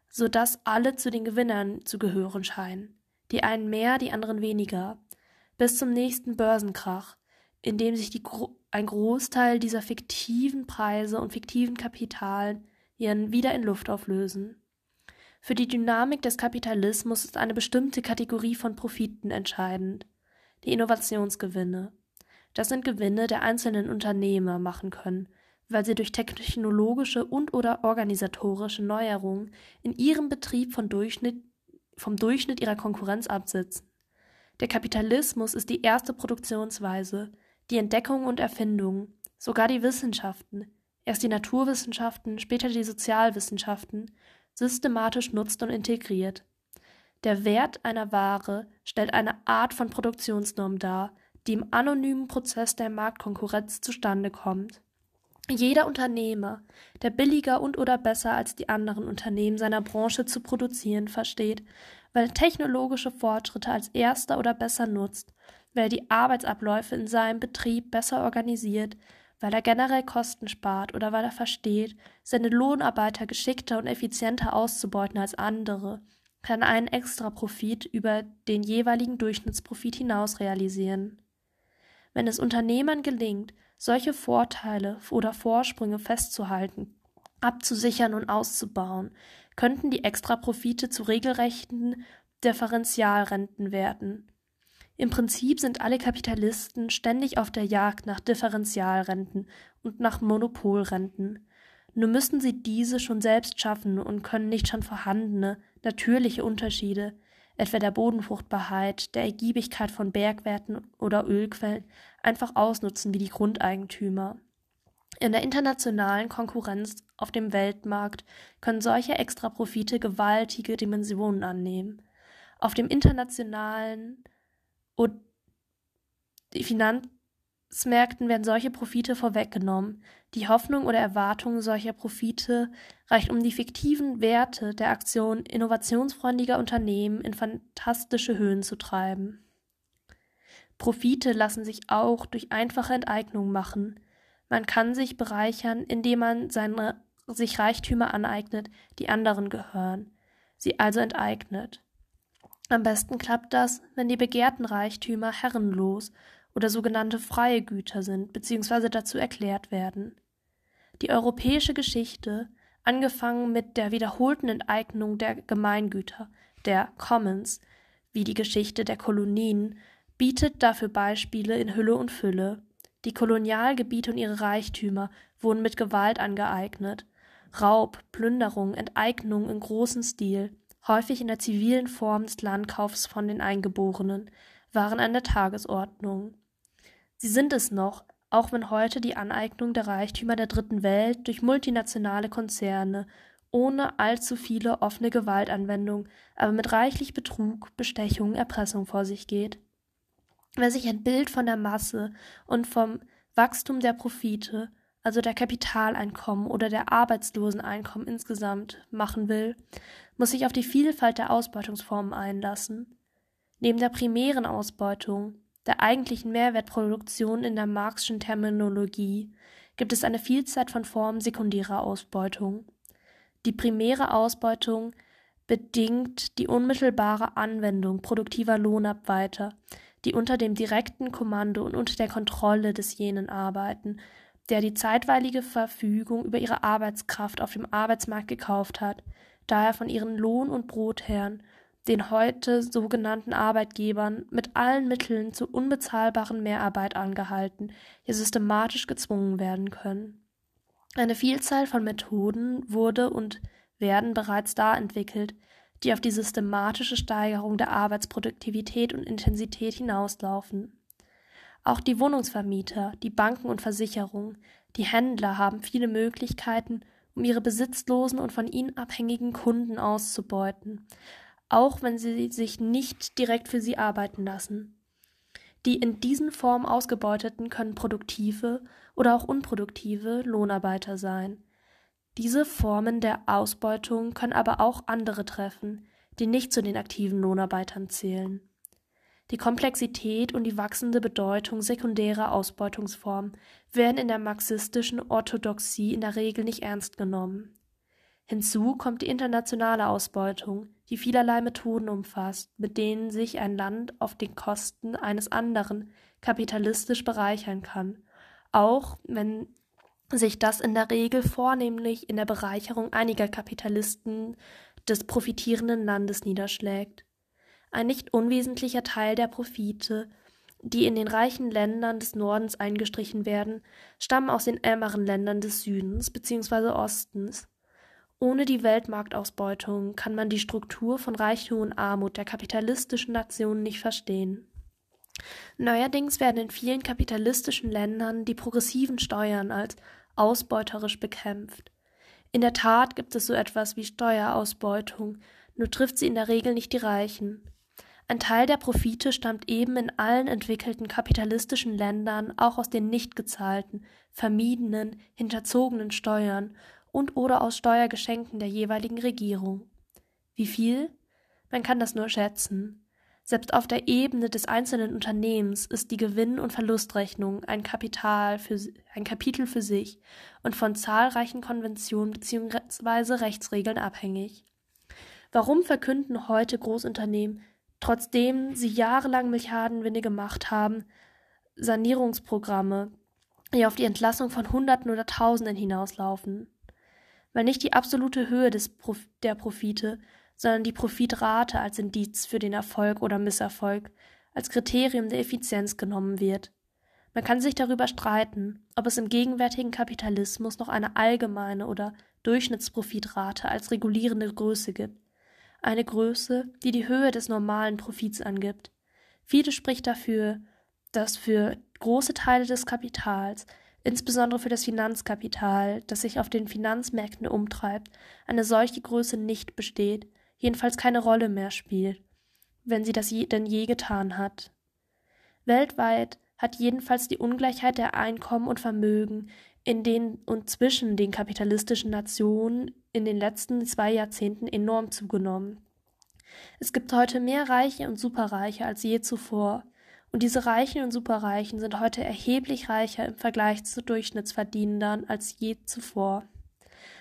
so dass alle zu den Gewinnern zu gehören scheinen, die einen mehr, die anderen weniger, bis zum nächsten Börsenkrach, in dem sich Gro ein Großteil dieser fiktiven Preise und fiktiven Kapitalen ihren wieder in Luft auflösen. Für die Dynamik des Kapitalismus ist eine bestimmte Kategorie von Profiten entscheidend, die Innovationsgewinne. Das sind Gewinne der einzelnen Unternehmer machen können, weil sie durch technologische und/oder organisatorische Neuerungen in ihrem Betrieb von Durchschnitt, vom Durchschnitt ihrer Konkurrenz absitzen. Der Kapitalismus ist die erste Produktionsweise, die Entdeckungen und Erfindungen, sogar die Wissenschaften, erst die Naturwissenschaften, später die Sozialwissenschaften systematisch nutzt und integriert. Der Wert einer Ware stellt eine Art von Produktionsnorm dar, die im anonymen Prozess der Marktkonkurrenz zustande kommt. Jeder Unternehmer, der billiger und oder besser als die anderen Unternehmen seiner Branche zu produzieren versteht, weil technologische Fortschritte als erster oder besser nutzt, weil er die Arbeitsabläufe in seinem Betrieb besser organisiert, weil er generell Kosten spart oder weil er versteht, seine Lohnarbeiter geschickter und effizienter auszubeuten als andere, kann einen Extraprofit über den jeweiligen Durchschnittsprofit hinaus realisieren. Wenn es Unternehmern gelingt, solche Vorteile oder Vorsprünge festzuhalten, abzusichern und auszubauen, könnten die Extraprofite zu regelrechten Differentialrenten werden. Im Prinzip sind alle Kapitalisten ständig auf der Jagd nach Differentialrenten und nach Monopolrenten. Nur müssen sie diese schon selbst schaffen und können nicht schon vorhandene, natürliche Unterschiede, etwa der Bodenfruchtbarkeit, der Ergiebigkeit von Bergwerten oder Ölquellen, einfach ausnutzen wie die Grundeigentümer. In der internationalen Konkurrenz auf dem Weltmarkt können solche Extraprofite gewaltige Dimensionen annehmen. Auf dem internationalen und Finanzmärkten werden solche Profite vorweggenommen. Die Hoffnung oder Erwartung solcher Profite reicht, um die fiktiven Werte der Aktion innovationsfreundlicher Unternehmen in fantastische Höhen zu treiben. Profite lassen sich auch durch einfache Enteignung machen. Man kann sich bereichern, indem man seine, sich Reichtümer aneignet, die anderen gehören, sie also enteignet. Am besten klappt das, wenn die begehrten Reichtümer herrenlos oder sogenannte freie Güter sind bzw. dazu erklärt werden. Die europäische Geschichte, angefangen mit der wiederholten Enteignung der Gemeingüter, der Commons, wie die Geschichte der Kolonien, bietet dafür Beispiele in Hülle und Fülle. Die Kolonialgebiete und ihre Reichtümer wurden mit Gewalt angeeignet. Raub, Plünderung, Enteignung in großem Stil, häufig in der zivilen Form des Landkaufs von den Eingeborenen, waren an der Tagesordnung. Sie sind es noch, auch wenn heute die Aneignung der Reichtümer der Dritten Welt durch multinationale Konzerne ohne allzu viele offene Gewaltanwendung, aber mit reichlich Betrug, Bestechung, Erpressung vor sich geht. Wer sich ein Bild von der Masse und vom Wachstum der Profite, also der Kapitaleinkommen oder der Arbeitsloseneinkommen insgesamt machen will, muss sich auf die Vielfalt der Ausbeutungsformen einlassen. Neben der primären Ausbeutung, der eigentlichen Mehrwertproduktion in der Marxischen Terminologie, gibt es eine Vielzahl von Formen sekundärer Ausbeutung. Die primäre Ausbeutung bedingt die unmittelbare Anwendung produktiver Lohnabweiter, die unter dem direkten Kommando und unter der Kontrolle des jenen arbeiten, der die zeitweilige Verfügung über ihre Arbeitskraft auf dem Arbeitsmarkt gekauft hat, da er von ihren Lohn- und Brotherren, den heute sogenannten Arbeitgebern, mit allen Mitteln zu unbezahlbaren Mehrarbeit angehalten, ja systematisch gezwungen werden können. Eine Vielzahl von Methoden wurde und werden bereits da entwickelt, die auf die systematische Steigerung der Arbeitsproduktivität und Intensität hinauslaufen. Auch die Wohnungsvermieter, die Banken und Versicherungen, die Händler haben viele Möglichkeiten, um ihre besitzlosen und von ihnen abhängigen Kunden auszubeuten, auch wenn sie sich nicht direkt für sie arbeiten lassen. Die in diesen Formen Ausgebeuteten können produktive oder auch unproduktive Lohnarbeiter sein. Diese Formen der Ausbeutung können aber auch andere treffen, die nicht zu den aktiven Lohnarbeitern zählen. Die Komplexität und die wachsende Bedeutung sekundärer Ausbeutungsformen werden in der marxistischen Orthodoxie in der Regel nicht ernst genommen. Hinzu kommt die internationale Ausbeutung, die vielerlei Methoden umfasst, mit denen sich ein Land auf den Kosten eines anderen kapitalistisch bereichern kann, auch wenn sich das in der Regel vornehmlich in der Bereicherung einiger Kapitalisten des profitierenden Landes niederschlägt. Ein nicht unwesentlicher Teil der Profite, die in den reichen Ländern des Nordens eingestrichen werden, stammen aus den ärmeren Ländern des Südens bzw. Ostens. Ohne die Weltmarktausbeutung kann man die Struktur von Reichtum und Armut der kapitalistischen Nationen nicht verstehen. Neuerdings werden in vielen kapitalistischen Ländern die progressiven Steuern als ausbeuterisch bekämpft. In der Tat gibt es so etwas wie Steuerausbeutung, nur trifft sie in der Regel nicht die Reichen. Ein Teil der Profite stammt eben in allen entwickelten kapitalistischen Ländern auch aus den nicht gezahlten, vermiedenen, hinterzogenen Steuern und oder aus Steuergeschenken der jeweiligen Regierung. Wie viel? Man kann das nur schätzen. Selbst auf der Ebene des einzelnen Unternehmens ist die Gewinn- und Verlustrechnung ein Kapital für, ein Kapitel für sich und von zahlreichen Konventionen bzw. Rechtsregeln abhängig. Warum verkünden heute Großunternehmen, trotzdem sie jahrelang Milliardengewinne gemacht haben, Sanierungsprogramme, die auf die Entlassung von Hunderten oder Tausenden hinauslaufen? weil nicht die absolute Höhe des der Profite, sondern die Profitrate als Indiz für den Erfolg oder Misserfolg, als Kriterium der Effizienz genommen wird. Man kann sich darüber streiten, ob es im gegenwärtigen Kapitalismus noch eine allgemeine oder Durchschnittsprofitrate als regulierende Größe gibt. Eine Größe, die die Höhe des normalen Profits angibt. Viele spricht dafür, dass für große Teile des Kapitals insbesondere für das Finanzkapital, das sich auf den Finanzmärkten umtreibt, eine solche Größe nicht besteht, jedenfalls keine Rolle mehr spielt, wenn sie das je, denn je getan hat. Weltweit hat jedenfalls die Ungleichheit der Einkommen und Vermögen in den und zwischen den kapitalistischen Nationen in den letzten zwei Jahrzehnten enorm zugenommen. Es gibt heute mehr Reiche und Superreiche als je zuvor, und diese Reichen und Superreichen sind heute erheblich reicher im Vergleich zu Durchschnittsverdienern als je zuvor.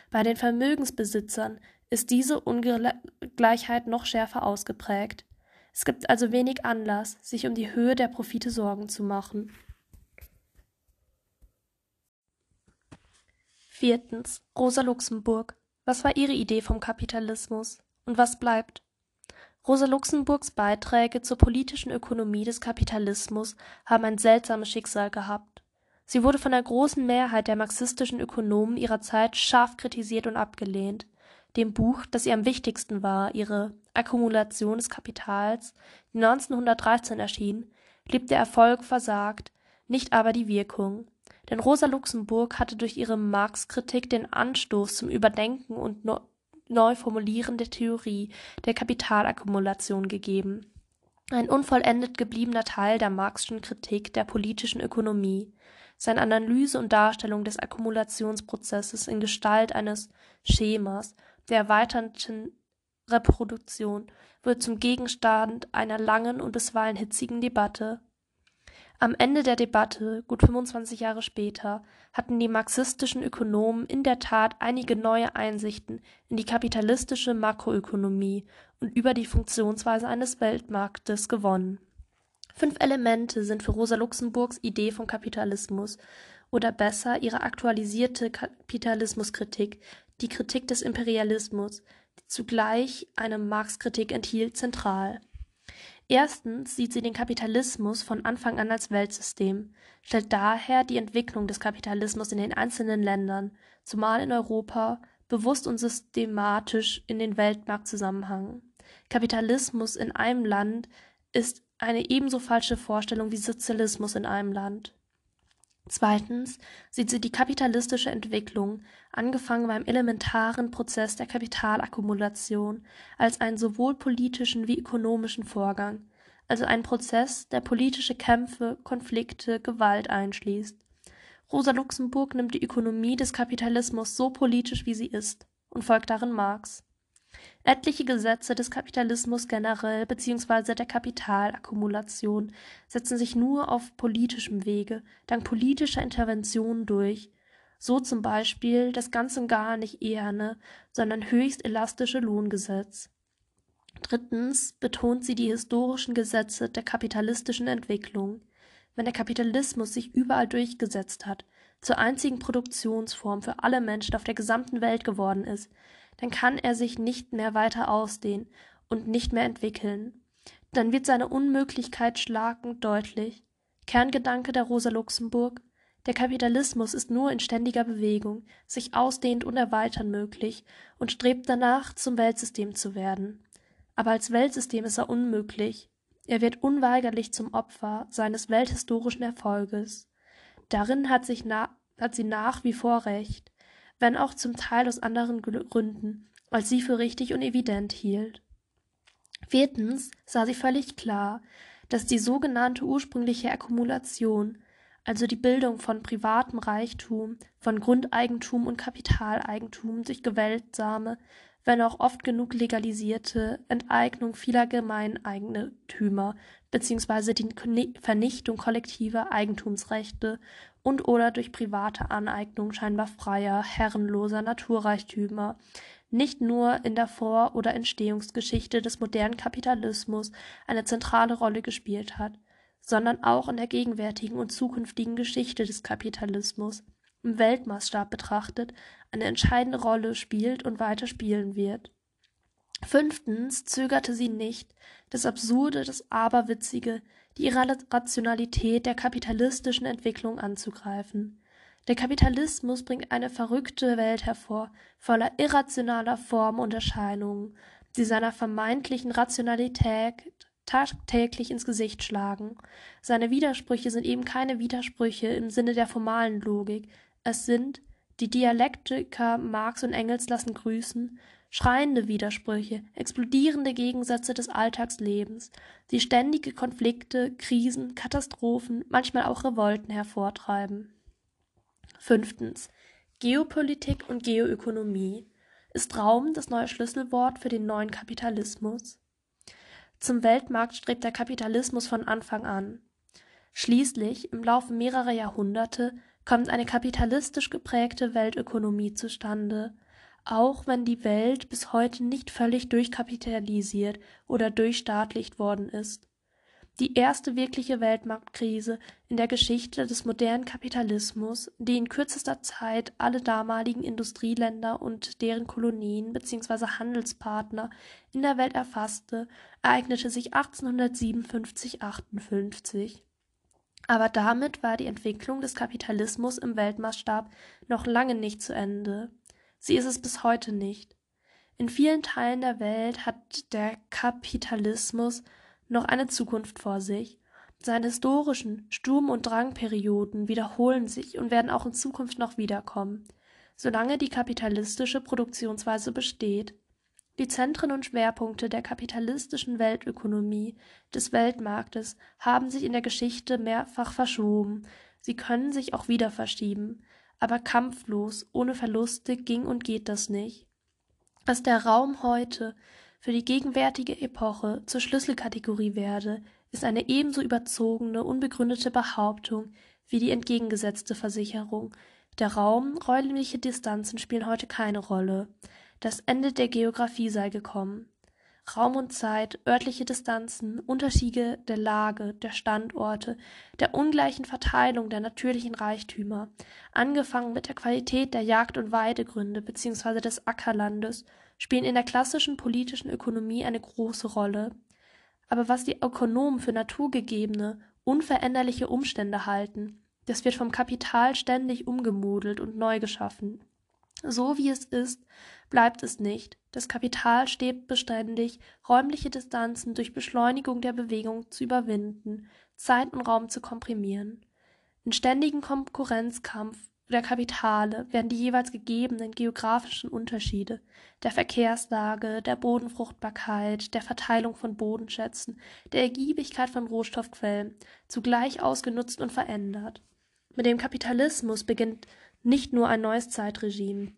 Bei den Vermögensbesitzern ist diese Ungleichheit noch schärfer ausgeprägt. Es gibt also wenig Anlass, sich um die Höhe der Profite Sorgen zu machen. Viertens. Rosa Luxemburg. Was war Ihre Idee vom Kapitalismus? Und was bleibt? Rosa Luxemburgs Beiträge zur politischen Ökonomie des Kapitalismus haben ein seltsames Schicksal gehabt. Sie wurde von der großen Mehrheit der marxistischen Ökonomen ihrer Zeit scharf kritisiert und abgelehnt. Dem Buch, das ihr am wichtigsten war, ihre Akkumulation des Kapitals, die 1913 erschien, blieb der Erfolg versagt, nicht aber die Wirkung. Denn Rosa Luxemburg hatte durch ihre Marx-Kritik den Anstoß zum Überdenken und Neuformulieren der Theorie der Kapitalakkumulation gegeben, ein unvollendet gebliebener Teil der Marxischen Kritik der politischen Ökonomie. Seine Analyse und Darstellung des Akkumulationsprozesses in Gestalt eines Schemas der erweiterten Reproduktion wird zum Gegenstand einer langen und bisweilen hitzigen Debatte. Am Ende der Debatte, gut 25 Jahre später, hatten die marxistischen Ökonomen in der Tat einige neue Einsichten in die kapitalistische Makroökonomie und über die Funktionsweise eines Weltmarktes gewonnen. Fünf Elemente sind für Rosa Luxemburgs Idee vom Kapitalismus oder besser ihre aktualisierte Kapitalismuskritik, die Kritik des Imperialismus, die zugleich eine Marx-Kritik enthielt, zentral. Erstens sieht sie den Kapitalismus von Anfang an als Weltsystem, stellt daher die Entwicklung des Kapitalismus in den einzelnen Ländern, zumal in Europa, bewusst und systematisch in den Weltmarktzusammenhang. Kapitalismus in einem Land ist eine ebenso falsche Vorstellung wie Sozialismus in einem Land. Zweitens sieht sie die kapitalistische Entwicklung, angefangen beim elementaren Prozess der Kapitalakkumulation, als einen sowohl politischen wie ökonomischen Vorgang, also einen Prozess, der politische Kämpfe, Konflikte, Gewalt einschließt. Rosa Luxemburg nimmt die Ökonomie des Kapitalismus so politisch, wie sie ist, und folgt darin Marx. Etliche Gesetze des Kapitalismus generell bzw. der Kapitalakkumulation setzen sich nur auf politischem Wege, dank politischer Interventionen durch, so zum Beispiel das ganz und gar nicht eherne, sondern höchst elastische Lohngesetz. Drittens betont sie die historischen Gesetze der kapitalistischen Entwicklung. Wenn der Kapitalismus sich überall durchgesetzt hat, zur einzigen Produktionsform für alle Menschen auf der gesamten Welt geworden ist, dann kann er sich nicht mehr weiter ausdehnen und nicht mehr entwickeln. Dann wird seine Unmöglichkeit schlagend deutlich. Kerngedanke der Rosa Luxemburg der Kapitalismus ist nur in ständiger Bewegung, sich ausdehnt und erweitern möglich und strebt danach, zum Weltsystem zu werden. Aber als Weltsystem ist er unmöglich. Er wird unweigerlich zum Opfer seines welthistorischen Erfolges. Darin hat, sich na, hat sie nach wie vor recht wenn auch zum Teil aus anderen Gründen, als sie für richtig und evident hielt. Viertens sah sie völlig klar, dass die sogenannte ursprüngliche Akkumulation, also die Bildung von privatem Reichtum, von Grundeigentum und Kapitaleigentum durch gewaltsame, wenn auch oft genug legalisierte Enteignung vieler Gemeineigentümer bzw. die Vernichtung kollektiver Eigentumsrechte und oder durch private Aneignung scheinbar freier, herrenloser Naturreichtümer nicht nur in der Vor- oder Entstehungsgeschichte des modernen Kapitalismus eine zentrale Rolle gespielt hat, sondern auch in der gegenwärtigen und zukünftigen Geschichte des Kapitalismus im Weltmaßstab betrachtet eine entscheidende Rolle spielt und weiter spielen wird. Fünftens zögerte sie nicht, das Absurde, das Aberwitzige, die Irrationalität der kapitalistischen Entwicklung anzugreifen. Der Kapitalismus bringt eine verrückte Welt hervor, voller irrationaler Formen und Erscheinungen, die seiner vermeintlichen Rationalität tagtäglich ins Gesicht schlagen. Seine Widersprüche sind eben keine Widersprüche im Sinne der formalen Logik, es sind, die Dialektiker Marx und Engels lassen grüßen, schreiende Widersprüche, explodierende Gegensätze des Alltagslebens, die ständige Konflikte, Krisen, Katastrophen, manchmal auch Revolten hervortreiben. Fünftens. Geopolitik und Geoökonomie. Ist Raum das neue Schlüsselwort für den neuen Kapitalismus? Zum Weltmarkt strebt der Kapitalismus von Anfang an. Schließlich, im Laufe mehrerer Jahrhunderte, kommt eine kapitalistisch geprägte Weltökonomie zustande, auch wenn die Welt bis heute nicht völlig durchkapitalisiert oder durchstaatlicht worden ist. Die erste wirkliche Weltmarktkrise in der Geschichte des modernen Kapitalismus, die in kürzester Zeit alle damaligen Industrieländer und deren Kolonien bzw. Handelspartner in der Welt erfasste, ereignete sich 1857-58. Aber damit war die Entwicklung des Kapitalismus im Weltmaßstab noch lange nicht zu Ende. Sie ist es bis heute nicht. In vielen Teilen der Welt hat der Kapitalismus noch eine Zukunft vor sich. Seine historischen Sturm- und Drangperioden wiederholen sich und werden auch in Zukunft noch wiederkommen. solange die kapitalistische Produktionsweise besteht. Die Zentren und Schwerpunkte der kapitalistischen Weltökonomie, des Weltmarktes, haben sich in der Geschichte mehrfach verschoben, sie können sich auch wieder verschieben, aber kampflos, ohne Verluste ging und geht das nicht. Dass der Raum heute für die gegenwärtige Epoche zur Schlüsselkategorie werde, ist eine ebenso überzogene, unbegründete Behauptung wie die entgegengesetzte Versicherung. Der Raum, räumliche Distanzen spielen heute keine Rolle. Das Ende der Geographie sei gekommen. Raum und Zeit, örtliche Distanzen, Unterschiede der Lage, der Standorte, der ungleichen Verteilung der natürlichen Reichtümer, angefangen mit der Qualität der Jagd- und Weidegründe bzw. des Ackerlandes, spielen in der klassischen politischen Ökonomie eine große Rolle. Aber was die Ökonomen für naturgegebene, unveränderliche Umstände halten, das wird vom Kapital ständig umgemodelt und neu geschaffen. So wie es ist, bleibt es nicht. Das Kapital steht beständig, räumliche Distanzen durch Beschleunigung der Bewegung zu überwinden, Zeit und Raum zu komprimieren. In ständigen Konkurrenzkampf der Kapitale werden die jeweils gegebenen geografischen Unterschiede der Verkehrslage, der Bodenfruchtbarkeit, der Verteilung von Bodenschätzen, der Ergiebigkeit von Rohstoffquellen zugleich ausgenutzt und verändert. Mit dem Kapitalismus beginnt nicht nur ein neues Zeitregime,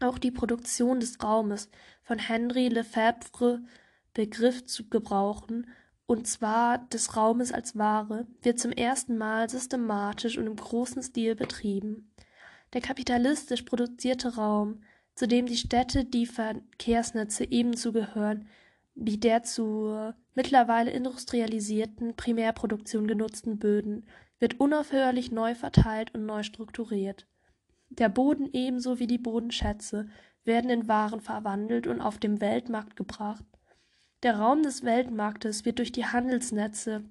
auch die Produktion des Raumes von Henry Lefebvre Begriff zu gebrauchen, und zwar des Raumes als Ware, wird zum ersten Mal systematisch und im großen Stil betrieben. Der kapitalistisch produzierte Raum, zu dem die Städte, die Verkehrsnetze ebenso gehören, wie der zur mittlerweile industrialisierten Primärproduktion genutzten Böden, wird unaufhörlich neu verteilt und neu strukturiert. Der Boden ebenso wie die Bodenschätze werden in Waren verwandelt und auf dem Weltmarkt gebracht. Der Raum des Weltmarktes wird durch die Handelsnetze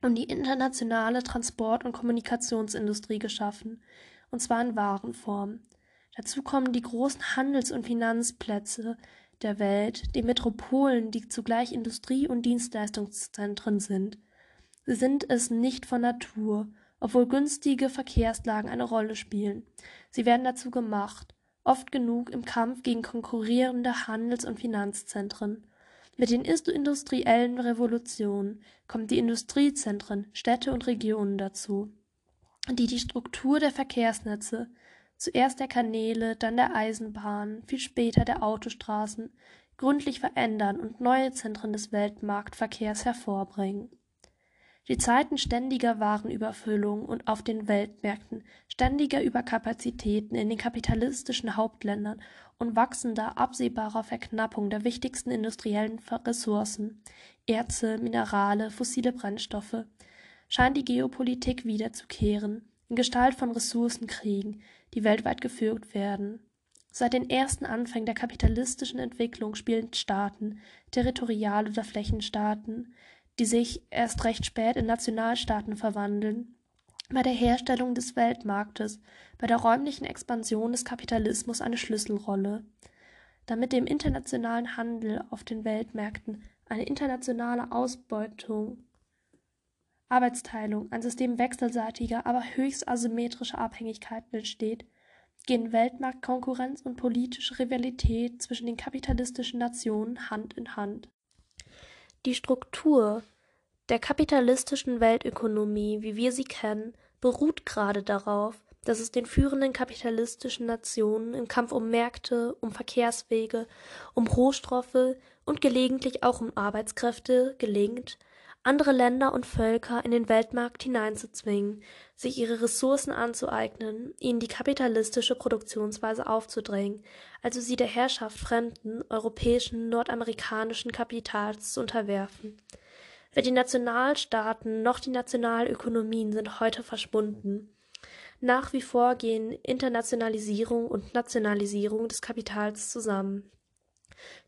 und die internationale Transport- und Kommunikationsindustrie geschaffen, und zwar in Warenform. Dazu kommen die großen Handels- und Finanzplätze der Welt, die Metropolen, die zugleich Industrie- und Dienstleistungszentren sind. Sie sind es nicht von Natur, obwohl günstige Verkehrslagen eine Rolle spielen. Sie werden dazu gemacht, oft genug im Kampf gegen konkurrierende Handels- und Finanzzentren. Mit den industriellen Revolutionen kommen die Industriezentren, Städte und Regionen dazu, die die Struktur der Verkehrsnetze, zuerst der Kanäle, dann der Eisenbahn, viel später der Autostraßen, gründlich verändern und neue Zentren des Weltmarktverkehrs hervorbringen. Die Zeiten ständiger Warenüberfüllung und auf den Weltmärkten, ständiger Überkapazitäten in den kapitalistischen Hauptländern und wachsender absehbarer Verknappung der wichtigsten industriellen Ressourcen Erze, Minerale, fossile Brennstoffe scheint die Geopolitik wiederzukehren, in Gestalt von Ressourcenkriegen, die weltweit geführt werden. Seit den ersten Anfängen der kapitalistischen Entwicklung spielen Staaten, Territorial- oder Flächenstaaten, die sich erst recht spät in Nationalstaaten verwandeln, bei der Herstellung des Weltmarktes, bei der räumlichen Expansion des Kapitalismus eine Schlüsselrolle. Damit dem internationalen Handel auf den Weltmärkten eine internationale Ausbeutung, Arbeitsteilung, ein System wechselseitiger, aber höchst asymmetrischer Abhängigkeiten entsteht, gehen Weltmarktkonkurrenz und politische Rivalität zwischen den kapitalistischen Nationen Hand in Hand. Die Struktur der kapitalistischen Weltökonomie, wie wir sie kennen, beruht gerade darauf, dass es den führenden kapitalistischen Nationen im Kampf um Märkte, um Verkehrswege, um Rohstoffe und gelegentlich auch um Arbeitskräfte gelingt, andere Länder und Völker in den Weltmarkt hineinzuzwingen, sich ihre Ressourcen anzueignen, ihnen die kapitalistische Produktionsweise aufzudrängen, also sie der Herrschaft fremden, europäischen, nordamerikanischen Kapitals zu unterwerfen. Weder die Nationalstaaten noch die Nationalökonomien sind heute verschwunden. Nach wie vor gehen Internationalisierung und Nationalisierung des Kapitals zusammen.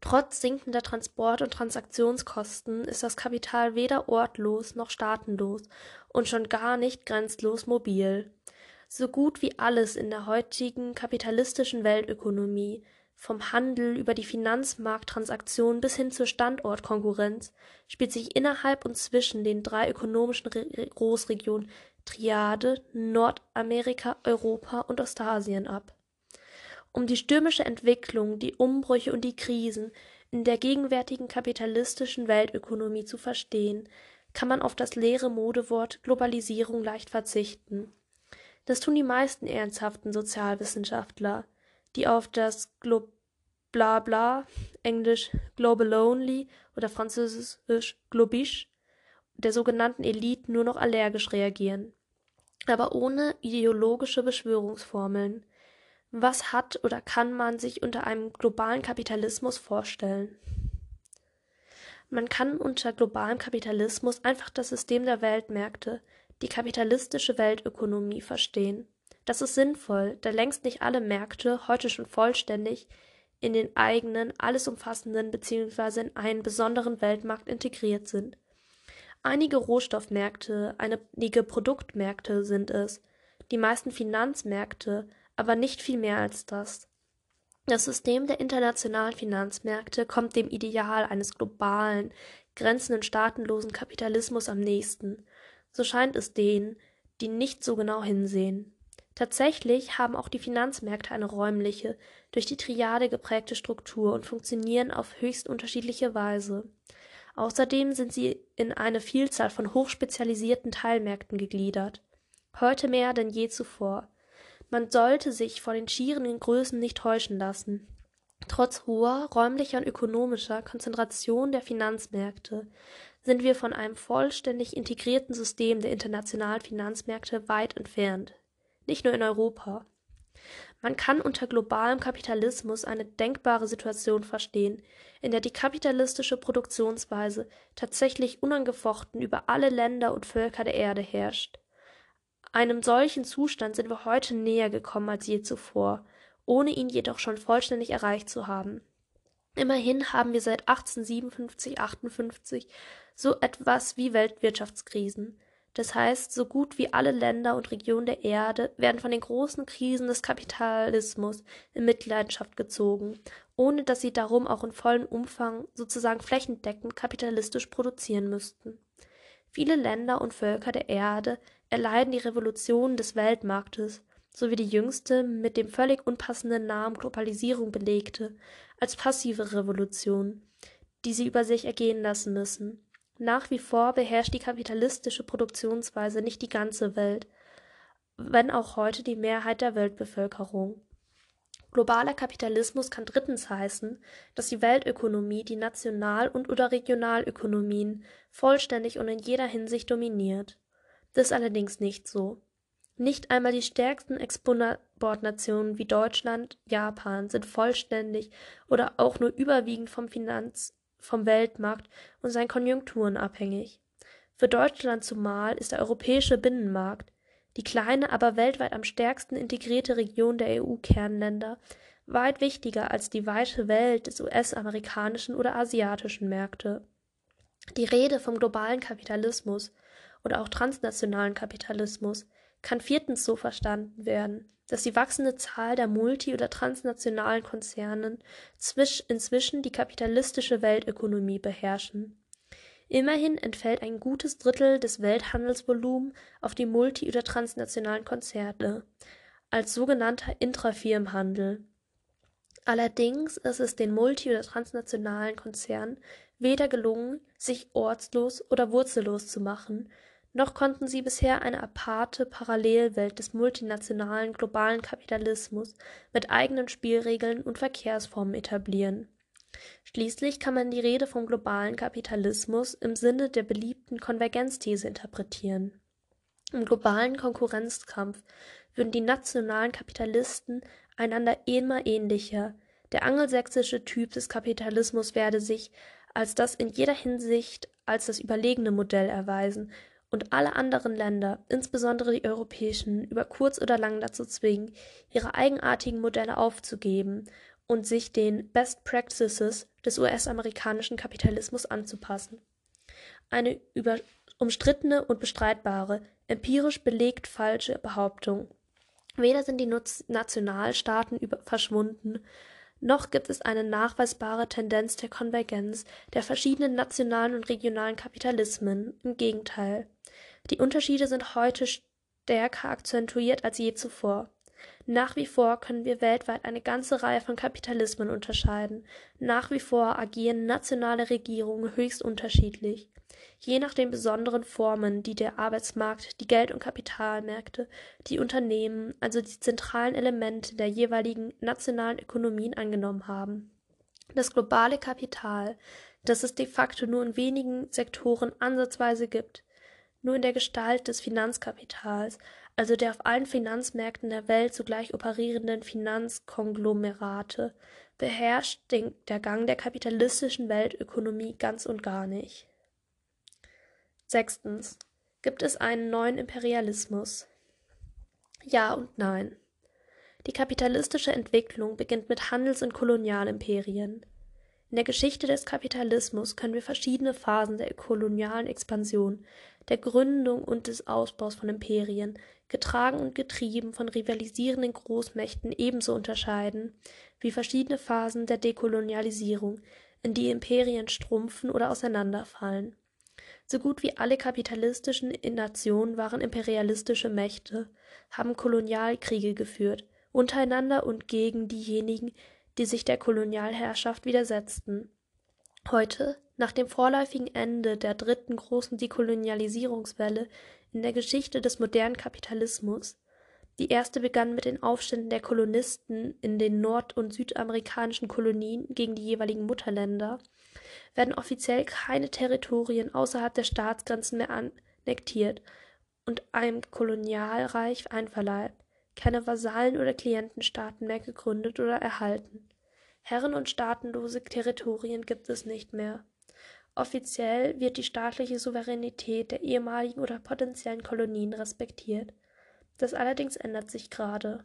Trotz sinkender Transport- und Transaktionskosten ist das Kapital weder ortlos noch staatenlos und schon gar nicht grenzlos mobil. So gut wie alles in der heutigen kapitalistischen Weltökonomie, vom Handel über die Finanzmarkttransaktionen bis hin zur Standortkonkurrenz, spielt sich innerhalb und zwischen den drei ökonomischen Re Großregionen Triade, Nordamerika, Europa und Ostasien ab Um die stürmische Entwicklung, die Umbrüche und die Krisen in der gegenwärtigen kapitalistischen Weltökonomie zu verstehen, kann man auf das leere Modewort Globalisierung leicht verzichten. Das tun die meisten ernsthaften Sozialwissenschaftler, die auf das Glo Blabla, englisch Global Only oder französisch Globish, der sogenannten Elite nur noch allergisch reagieren. Aber ohne ideologische Beschwörungsformeln. Was hat oder kann man sich unter einem globalen Kapitalismus vorstellen? Man kann unter globalem Kapitalismus einfach das System der Weltmärkte, die kapitalistische Weltökonomie verstehen. Das ist sinnvoll, da längst nicht alle Märkte heute schon vollständig in den eigenen, alles umfassenden bzw. in einen besonderen Weltmarkt integriert sind. Einige Rohstoffmärkte, einige Produktmärkte sind es, die meisten Finanzmärkte, aber nicht viel mehr als das. Das System der internationalen Finanzmärkte kommt dem Ideal eines globalen, grenzen- und staatenlosen Kapitalismus am nächsten. So scheint es denen, die nicht so genau hinsehen. Tatsächlich haben auch die Finanzmärkte eine räumliche, durch die Triade geprägte Struktur und funktionieren auf höchst unterschiedliche Weise. Außerdem sind sie in eine Vielzahl von hochspezialisierten Teilmärkten gegliedert. Heute mehr denn je zuvor. Man sollte sich vor den schieren Größen nicht täuschen lassen. Trotz hoher räumlicher und ökonomischer Konzentration der Finanzmärkte sind wir von einem vollständig integrierten System der internationalen Finanzmärkte weit entfernt. Nicht nur in Europa. Man kann unter globalem Kapitalismus eine denkbare Situation verstehen, in der die kapitalistische Produktionsweise tatsächlich unangefochten über alle Länder und Völker der Erde herrscht. Einem solchen Zustand sind wir heute näher gekommen als je zuvor, ohne ihn jedoch schon vollständig erreicht zu haben. Immerhin haben wir seit 1857, 58 so etwas wie Weltwirtschaftskrisen. Das heißt, so gut wie alle Länder und Regionen der Erde werden von den großen Krisen des Kapitalismus in Mitleidenschaft gezogen, ohne dass sie darum auch in vollem Umfang sozusagen flächendeckend kapitalistisch produzieren müssten. Viele Länder und Völker der Erde erleiden die Revolution des Weltmarktes, sowie die jüngste, mit dem völlig unpassenden Namen Globalisierung belegte, als passive Revolution, die sie über sich ergehen lassen müssen. Nach wie vor beherrscht die kapitalistische Produktionsweise nicht die ganze Welt, wenn auch heute die Mehrheit der Weltbevölkerung. Globaler Kapitalismus kann drittens heißen, dass die Weltökonomie die National- und oder Regionalökonomien vollständig und in jeder Hinsicht dominiert. Das ist allerdings nicht so. Nicht einmal die stärksten Exportnationen wie Deutschland, Japan sind vollständig oder auch nur überwiegend vom Finanz vom Weltmarkt und seinen Konjunkturen abhängig. Für Deutschland zumal ist der europäische Binnenmarkt die kleine, aber weltweit am stärksten integrierte Region der EU-Kernländer, weit wichtiger als die weite Welt des US-amerikanischen oder asiatischen Märkte. Die Rede vom globalen Kapitalismus oder auch transnationalen Kapitalismus kann viertens so verstanden werden, dass die wachsende Zahl der multi- oder transnationalen Konzernen inzwischen die kapitalistische Weltökonomie beherrschen. Immerhin entfällt ein gutes Drittel des Welthandelsvolumens auf die multi- oder transnationalen Konzerne als sogenannter Intrafirmenhandel. Allerdings ist es den multi- oder transnationalen Konzernen weder gelungen, sich ortslos oder wurzellos zu machen, noch konnten sie bisher eine aparte Parallelwelt des multinationalen globalen Kapitalismus mit eigenen Spielregeln und Verkehrsformen etablieren. Schließlich kann man die Rede vom globalen Kapitalismus im Sinne der beliebten Konvergenzthese interpretieren. Im globalen Konkurrenzkampf würden die nationalen Kapitalisten einander immer ähnlicher. Der angelsächsische Typ des Kapitalismus werde sich als das in jeder Hinsicht als das überlegene Modell erweisen und alle anderen Länder, insbesondere die europäischen, über kurz oder lang dazu zwingen, ihre eigenartigen Modelle aufzugeben und sich den Best Practices des US-amerikanischen Kapitalismus anzupassen. Eine über umstrittene und bestreitbare, empirisch belegt falsche Behauptung. Weder sind die Nationalstaaten verschwunden, noch gibt es eine nachweisbare Tendenz der Konvergenz der verschiedenen nationalen und regionalen Kapitalismen. Im Gegenteil. Die Unterschiede sind heute stärker akzentuiert als je zuvor. Nach wie vor können wir weltweit eine ganze Reihe von Kapitalismen unterscheiden. Nach wie vor agieren nationale Regierungen höchst unterschiedlich. Je nach den besonderen Formen, die der Arbeitsmarkt, die Geld- und Kapitalmärkte, die Unternehmen, also die zentralen Elemente der jeweiligen nationalen Ökonomien angenommen haben. Das globale Kapital, das es de facto nur in wenigen Sektoren ansatzweise gibt, nur in der Gestalt des Finanzkapitals, also der auf allen Finanzmärkten der Welt zugleich operierenden Finanzkonglomerate, beherrscht den, der Gang der kapitalistischen Weltökonomie ganz und gar nicht. Sechstens. Gibt es einen neuen Imperialismus? Ja und nein. Die kapitalistische Entwicklung beginnt mit Handels- und Kolonialimperien. In der Geschichte des Kapitalismus können wir verschiedene Phasen der kolonialen Expansion, der Gründung und des Ausbaus von Imperien, getragen und getrieben von rivalisierenden Großmächten ebenso unterscheiden wie verschiedene Phasen der Dekolonialisierung, in die Imperien strumpfen oder auseinanderfallen. So gut wie alle kapitalistischen Nationen waren imperialistische Mächte, haben Kolonialkriege geführt, untereinander und gegen diejenigen, die sich der Kolonialherrschaft widersetzten. Heute, nach dem vorläufigen Ende der dritten großen Dekolonialisierungswelle in der Geschichte des modernen Kapitalismus, die erste begann mit den Aufständen der Kolonisten in den nord- und südamerikanischen Kolonien gegen die jeweiligen Mutterländer, werden offiziell keine Territorien außerhalb der Staatsgrenzen mehr annektiert und einem Kolonialreich einverleibt keine Vasallen oder Klientenstaaten mehr gegründet oder erhalten. Herren- und staatenlose Territorien gibt es nicht mehr. Offiziell wird die staatliche Souveränität der ehemaligen oder potenziellen Kolonien respektiert. Das allerdings ändert sich gerade.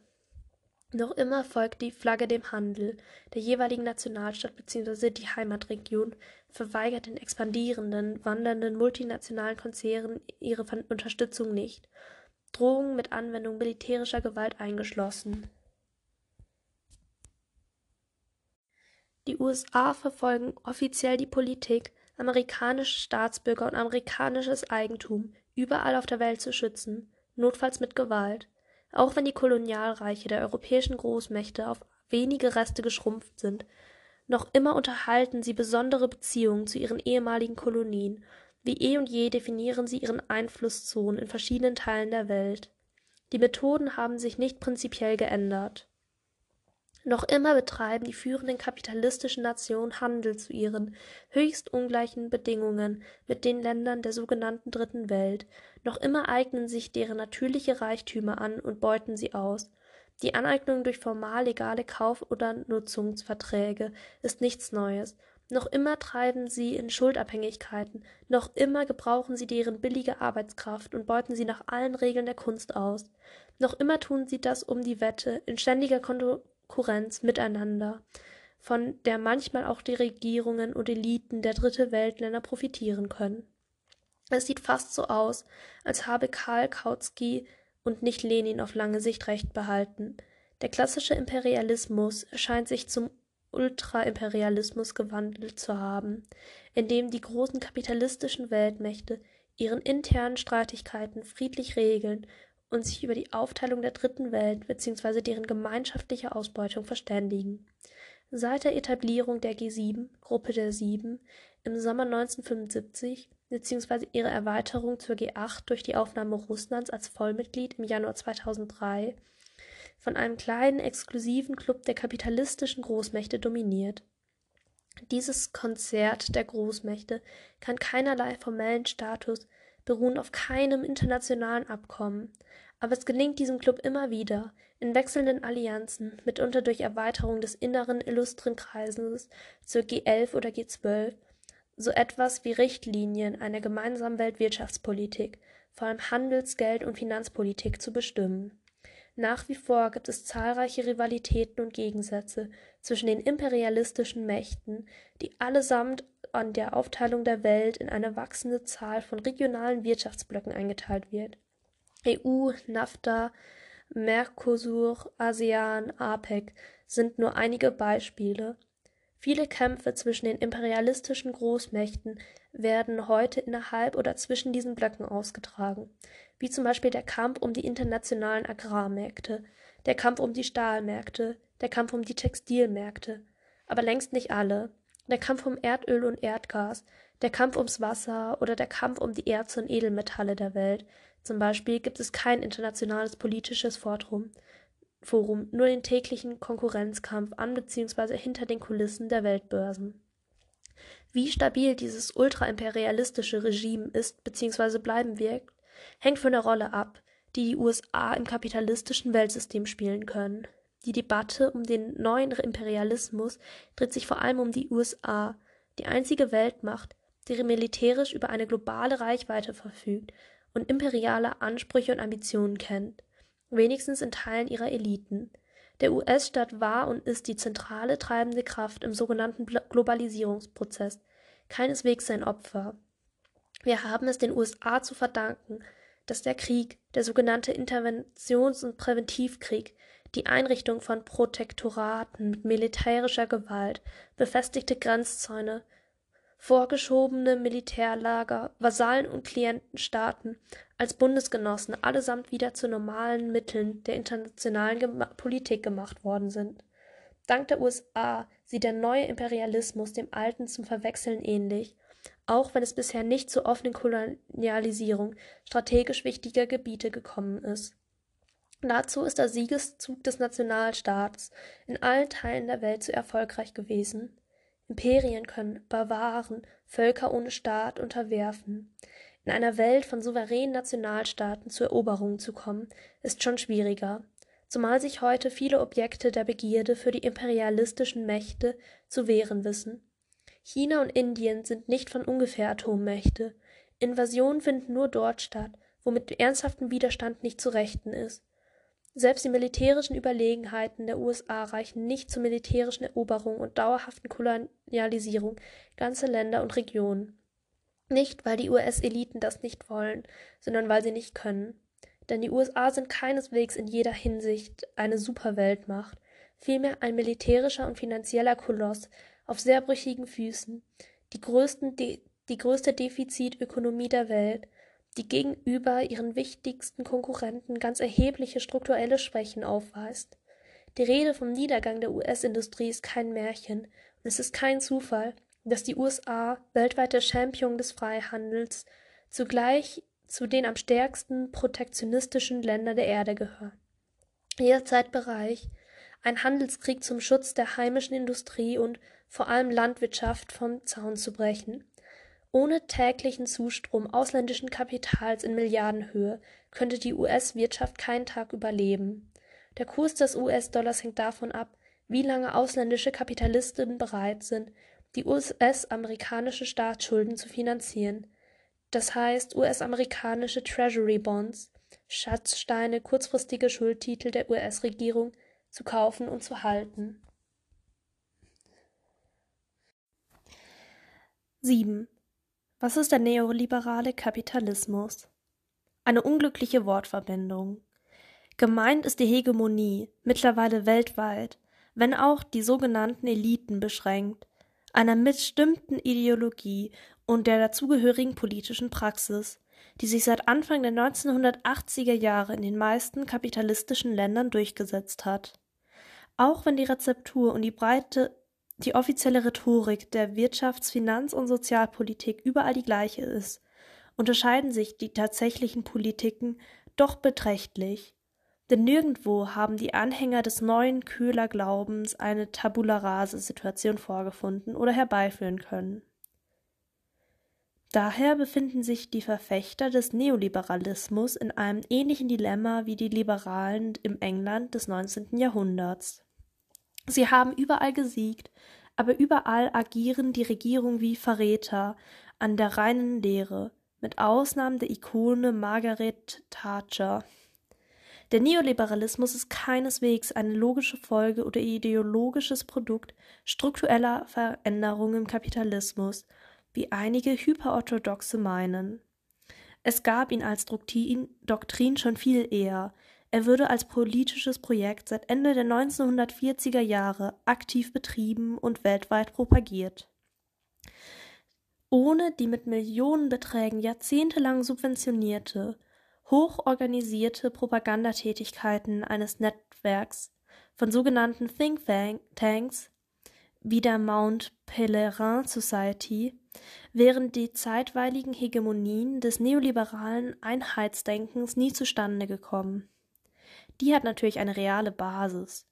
Noch immer folgt die Flagge dem Handel der jeweiligen Nationalstaat bzw. die Heimatregion verweigert den expandierenden, wandernden multinationalen Konzernen ihre Unterstützung nicht Drohungen mit Anwendung militärischer Gewalt eingeschlossen. Die USA verfolgen offiziell die Politik, amerikanische Staatsbürger und amerikanisches Eigentum überall auf der Welt zu schützen, notfalls mit Gewalt, auch wenn die Kolonialreiche der europäischen Großmächte auf wenige Reste geschrumpft sind. Noch immer unterhalten sie besondere Beziehungen zu ihren ehemaligen Kolonien wie eh und je definieren sie ihren Einflusszonen in verschiedenen Teilen der Welt. Die Methoden haben sich nicht prinzipiell geändert. Noch immer betreiben die führenden kapitalistischen Nationen Handel zu ihren höchst ungleichen Bedingungen mit den Ländern der sogenannten Dritten Welt. Noch immer eignen sich deren natürliche Reichtümer an und beuten sie aus. Die Aneignung durch formal legale Kauf- oder Nutzungsverträge ist nichts Neues, noch immer treiben sie in Schuldabhängigkeiten, noch immer gebrauchen sie deren billige Arbeitskraft und beuten sie nach allen Regeln der Kunst aus, noch immer tun sie das um die Wette, in ständiger Konkurrenz miteinander, von der manchmal auch die Regierungen und Eliten der Dritte Weltländer profitieren können. Es sieht fast so aus, als habe Karl Kautsky und nicht Lenin auf lange Sicht recht behalten. Der klassische Imperialismus scheint sich zum Ultraimperialismus gewandelt zu haben, indem die großen kapitalistischen Weltmächte ihren internen Streitigkeiten friedlich regeln und sich über die Aufteilung der dritten Welt bzw. deren gemeinschaftliche Ausbeutung verständigen. Seit der Etablierung der G7, Gruppe der Sieben, im Sommer 1975 bzw. ihrer Erweiterung zur G8 durch die Aufnahme Russlands als Vollmitglied im Januar 2003 von einem kleinen exklusiven Klub der kapitalistischen Großmächte dominiert. Dieses Konzert der Großmächte kann keinerlei formellen Status, beruhen auf keinem internationalen Abkommen, aber es gelingt diesem Club immer wieder, in wechselnden Allianzen, mitunter durch Erweiterung des inneren illustren Kreises zur G11 oder G12, so etwas wie Richtlinien einer gemeinsamen Weltwirtschaftspolitik, vor allem Handels-, Geld- und Finanzpolitik zu bestimmen. Nach wie vor gibt es zahlreiche Rivalitäten und Gegensätze zwischen den imperialistischen Mächten, die allesamt an der Aufteilung der Welt in eine wachsende Zahl von regionalen Wirtschaftsblöcken eingeteilt wird. EU, NAFTA, Mercosur, ASEAN, APEC sind nur einige Beispiele. Viele Kämpfe zwischen den imperialistischen Großmächten werden heute innerhalb oder zwischen diesen Blöcken ausgetragen. wie zum Beispiel der Kampf um die internationalen Agrarmärkte, der Kampf um die Stahlmärkte, der Kampf um die Textilmärkte, aber längst nicht alle, der Kampf um Erdöl und Erdgas, der Kampf ums Wasser oder der Kampf um die Erze und Edelmetalle der Welt. Zum Beispiel gibt es kein internationales politisches Forum, Forum, nur den täglichen Konkurrenzkampf an bzw. hinter den Kulissen der Weltbörsen. Wie stabil dieses ultraimperialistische Regime ist bzw. bleiben wird, hängt von der Rolle ab, die die USA im kapitalistischen Weltsystem spielen können. Die Debatte um den neuen Imperialismus dreht sich vor allem um die USA, die einzige Weltmacht, die militärisch über eine globale Reichweite verfügt und imperiale Ansprüche und Ambitionen kennt, wenigstens in Teilen ihrer Eliten. Der US-Staat war und ist die zentrale treibende Kraft im sogenannten Globalisierungsprozess, keineswegs sein Opfer. Wir haben es den USA zu verdanken, dass der Krieg, der sogenannte Interventions- und Präventivkrieg, die Einrichtung von Protektoraten mit militärischer Gewalt, befestigte Grenzzäune, vorgeschobene Militärlager, Vasallen und Klientenstaaten als Bundesgenossen allesamt wieder zu normalen Mitteln der internationalen Gema Politik gemacht worden sind. Dank der USA sieht der neue Imperialismus dem alten zum Verwechseln ähnlich, auch wenn es bisher nicht zur offenen Kolonialisierung strategisch wichtiger Gebiete gekommen ist. Dazu ist der Siegeszug des Nationalstaats in allen Teilen der Welt zu erfolgreich gewesen. Imperien können Barbaren, Völker ohne Staat unterwerfen. In einer Welt von souveränen Nationalstaaten zu Eroberungen zu kommen, ist schon schwieriger, zumal sich heute viele Objekte der Begierde für die imperialistischen Mächte zu wehren wissen. China und Indien sind nicht von ungefähr Atommächte. Invasionen finden nur dort statt, wo mit ernsthaftem Widerstand nicht zu rechten ist. Selbst die militärischen Überlegenheiten der USA reichen nicht zur militärischen Eroberung und dauerhaften Kolonialisierung ganzer Länder und Regionen. Nicht, weil die US-Eliten das nicht wollen, sondern weil sie nicht können. Denn die USA sind keineswegs in jeder Hinsicht eine Superweltmacht, vielmehr ein militärischer und finanzieller Koloss auf sehr brüchigen Füßen, die, größten De die größte Defizitökonomie der Welt, die gegenüber ihren wichtigsten Konkurrenten ganz erhebliche strukturelle Schwächen aufweist. Die Rede vom Niedergang der US-Industrie ist kein Märchen, und es ist kein Zufall, dass die USA, weltweiter Champion des Freihandels, zugleich zu den am stärksten protektionistischen Ländern der Erde gehören. Jederzeit Bereich, ein Handelskrieg zum Schutz der heimischen Industrie und vor allem Landwirtschaft vom Zaun zu brechen, ohne täglichen Zustrom ausländischen Kapitals in Milliardenhöhe könnte die US-Wirtschaft keinen Tag überleben. Der Kurs des US-Dollars hängt davon ab, wie lange ausländische Kapitalisten bereit sind, die US-amerikanische Staatsschulden zu finanzieren. Das heißt US-amerikanische Treasury Bonds, Schatzsteine, kurzfristige Schuldtitel der US-Regierung zu kaufen und zu halten. 7. Was ist der neoliberale Kapitalismus? Eine unglückliche Wortverbindung. Gemeint ist die Hegemonie, mittlerweile weltweit, wenn auch die sogenannten Eliten beschränkt, einer bestimmten Ideologie und der dazugehörigen politischen Praxis, die sich seit Anfang der 1980er Jahre in den meisten kapitalistischen Ländern durchgesetzt hat. Auch wenn die Rezeptur und die breite die offizielle Rhetorik der Wirtschafts-, Finanz- und Sozialpolitik überall die gleiche ist, unterscheiden sich die tatsächlichen Politiken doch beträchtlich. Denn nirgendwo haben die Anhänger des neuen Köhler-Glaubens eine Tabula-Rase-Situation vorgefunden oder herbeiführen können. Daher befinden sich die Verfechter des Neoliberalismus in einem ähnlichen Dilemma wie die Liberalen im England des 19. Jahrhunderts. Sie haben überall gesiegt, aber überall agieren die Regierungen wie Verräter an der reinen Lehre, mit Ausnahme der Ikone Margaret Thatcher. Der Neoliberalismus ist keineswegs eine logische Folge oder ideologisches Produkt struktureller Veränderungen im Kapitalismus, wie einige Hyperorthodoxe meinen. Es gab ihn als Doktrin, schon viel eher, er würde als politisches Projekt seit Ende der 1940er Jahre aktiv betrieben und weltweit propagiert. Ohne die mit Millionenbeträgen jahrzehntelang subventionierte, hochorganisierte Propagandatätigkeiten eines Netzwerks von sogenannten Think Tanks wie der Mount Pelerin Society wären die zeitweiligen Hegemonien des neoliberalen Einheitsdenkens nie zustande gekommen. Die hat natürlich eine reale Basis.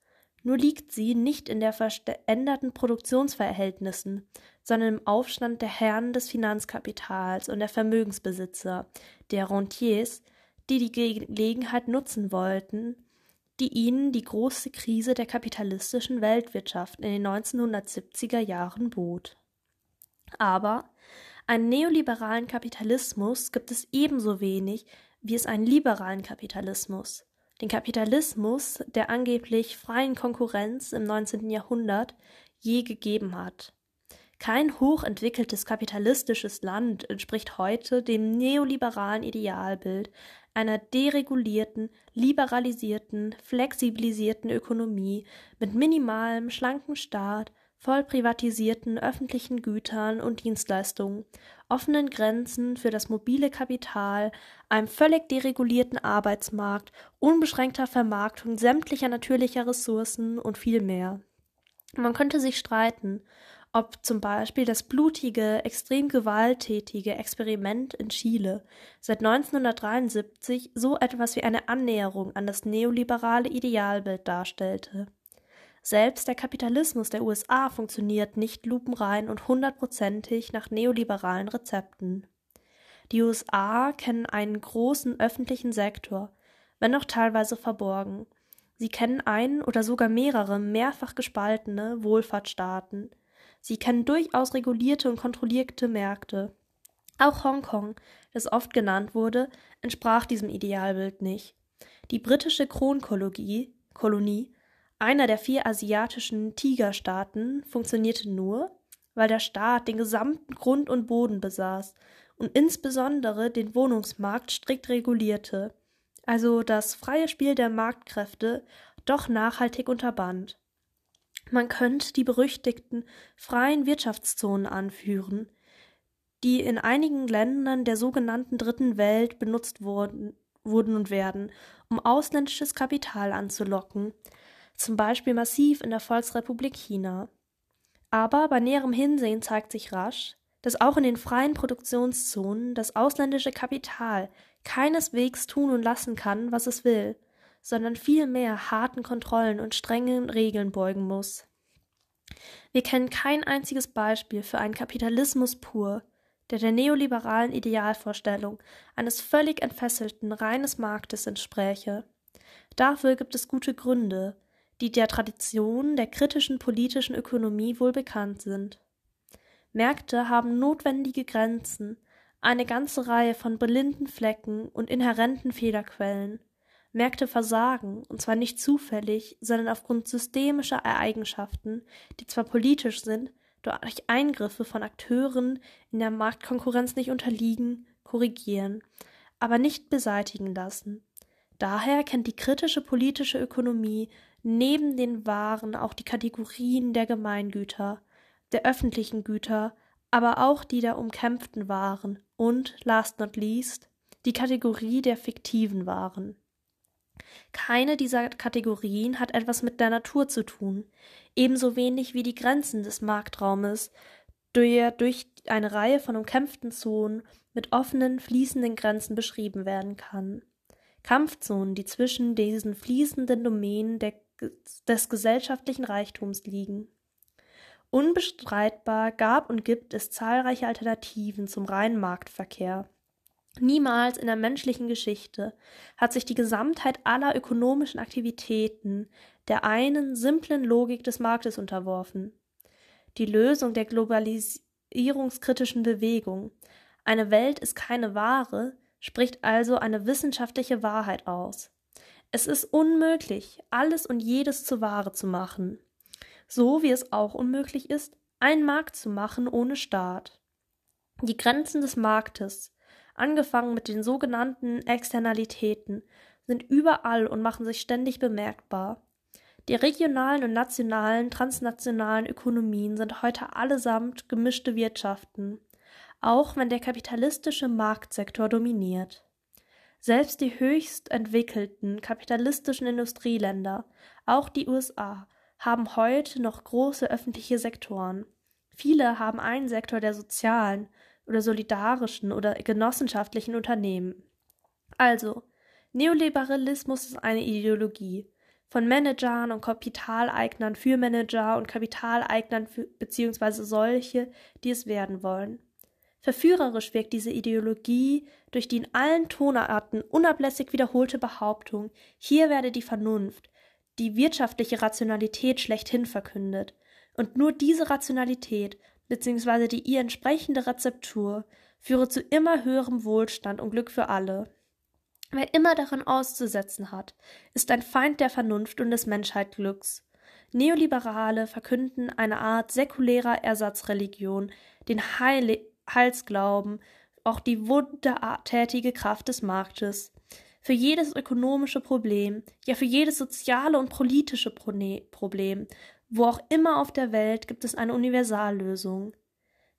Nur liegt sie nicht in der veränderten Produktionsverhältnissen, sondern im Aufstand der Herren des Finanzkapitals und der Vermögensbesitzer, der Rentiers, die die Gelegenheit nutzen wollten, die ihnen die große Krise der kapitalistischen Weltwirtschaft in den 1970er Jahren bot. Aber einen neoliberalen Kapitalismus gibt es ebenso wenig, wie es einen liberalen Kapitalismus. Den Kapitalismus, der angeblich freien Konkurrenz im 19. Jahrhundert je gegeben hat. Kein hochentwickeltes kapitalistisches Land entspricht heute dem neoliberalen Idealbild einer deregulierten, liberalisierten, flexibilisierten Ökonomie mit minimalem, schlanken Staat, voll privatisierten öffentlichen Gütern und Dienstleistungen, offenen Grenzen für das mobile Kapital, einem völlig deregulierten Arbeitsmarkt, unbeschränkter Vermarktung sämtlicher natürlicher Ressourcen und viel mehr. Man könnte sich streiten, ob zum Beispiel das blutige, extrem gewalttätige Experiment in Chile seit 1973 so etwas wie eine Annäherung an das neoliberale Idealbild darstellte. Selbst der Kapitalismus der USA funktioniert nicht lupenrein und hundertprozentig nach neoliberalen Rezepten. Die USA kennen einen großen öffentlichen Sektor, wenn auch teilweise verborgen. Sie kennen einen oder sogar mehrere mehrfach gespaltene Wohlfahrtsstaaten, Sie kennen durchaus regulierte und kontrollierte Märkte. Auch Hongkong, das oft genannt wurde, entsprach diesem Idealbild nicht. Die britische Kronkolonie, Kolonie, einer der vier asiatischen Tigerstaaten, funktionierte nur, weil der Staat den gesamten Grund und Boden besaß und insbesondere den Wohnungsmarkt strikt regulierte, also das freie Spiel der Marktkräfte doch nachhaltig unterband. Man könnte die berüchtigten freien Wirtschaftszonen anführen, die in einigen Ländern der sogenannten Dritten Welt benutzt wurden, wurden und werden, um ausländisches Kapital anzulocken, zum Beispiel massiv in der Volksrepublik China. Aber bei näherem Hinsehen zeigt sich rasch, dass auch in den freien Produktionszonen das ausländische Kapital keineswegs tun und lassen kann, was es will, sondern vielmehr harten Kontrollen und strengen Regeln beugen muss. Wir kennen kein einziges Beispiel für einen Kapitalismus pur, der der neoliberalen Idealvorstellung eines völlig entfesselten reines Marktes entspräche. Dafür gibt es gute Gründe, die der Tradition der kritischen politischen Ökonomie wohl bekannt sind. Märkte haben notwendige Grenzen, eine ganze Reihe von blinden Flecken und inhärenten Fehlerquellen, Märkte versagen, und zwar nicht zufällig, sondern aufgrund systemischer Eigenschaften, die zwar politisch sind, durch Eingriffe von Akteuren in der Marktkonkurrenz nicht unterliegen, korrigieren, aber nicht beseitigen lassen. Daher kennt die kritische politische Ökonomie neben den Waren auch die Kategorien der Gemeingüter, der öffentlichen Güter, aber auch die der umkämpften Waren und, last not least, die Kategorie der fiktiven Waren. Keine dieser Kategorien hat etwas mit der Natur zu tun, ebenso wenig wie die Grenzen des Marktraumes, der durch eine Reihe von umkämpften Zonen mit offenen, fließenden Grenzen beschrieben werden kann. Kampfzonen, die zwischen diesen fließenden Domänen der, des gesellschaftlichen Reichtums liegen. Unbestreitbar gab und gibt es zahlreiche Alternativen zum reinen Marktverkehr. Niemals in der menschlichen Geschichte hat sich die Gesamtheit aller ökonomischen Aktivitäten der einen simplen Logik des Marktes unterworfen. Die Lösung der globalisierungskritischen Bewegung eine Welt ist keine Ware spricht also eine wissenschaftliche Wahrheit aus. Es ist unmöglich, alles und jedes zur Ware zu machen, so wie es auch unmöglich ist, einen Markt zu machen ohne Staat. Die Grenzen des Marktes angefangen mit den sogenannten Externalitäten, sind überall und machen sich ständig bemerkbar. Die regionalen und nationalen, transnationalen Ökonomien sind heute allesamt gemischte Wirtschaften, auch wenn der kapitalistische Marktsektor dominiert. Selbst die höchst entwickelten kapitalistischen Industrieländer, auch die USA, haben heute noch große öffentliche Sektoren. Viele haben einen Sektor der sozialen oder solidarischen oder genossenschaftlichen Unternehmen. Also, Neoliberalismus ist eine Ideologie von Managern und Kapitaleignern für Manager und Kapitaleignern für, beziehungsweise solche, die es werden wollen. Verführerisch wirkt diese Ideologie durch die in allen Tonarten unablässig wiederholte Behauptung, hier werde die Vernunft, die wirtschaftliche Rationalität schlechthin verkündet. Und nur diese Rationalität beziehungsweise die ihr entsprechende Rezeptur führe zu immer höherem Wohlstand und Glück für alle. Wer immer daran auszusetzen hat, ist ein Feind der Vernunft und des Menschheitglücks. Neoliberale verkünden eine Art säkulärer Ersatzreligion, den Heil Heilsglauben, auch die wundertätige Kraft des Marktes. Für jedes ökonomische Problem, ja für jedes soziale und politische Problem, wo auch immer auf der Welt gibt es eine Universallösung.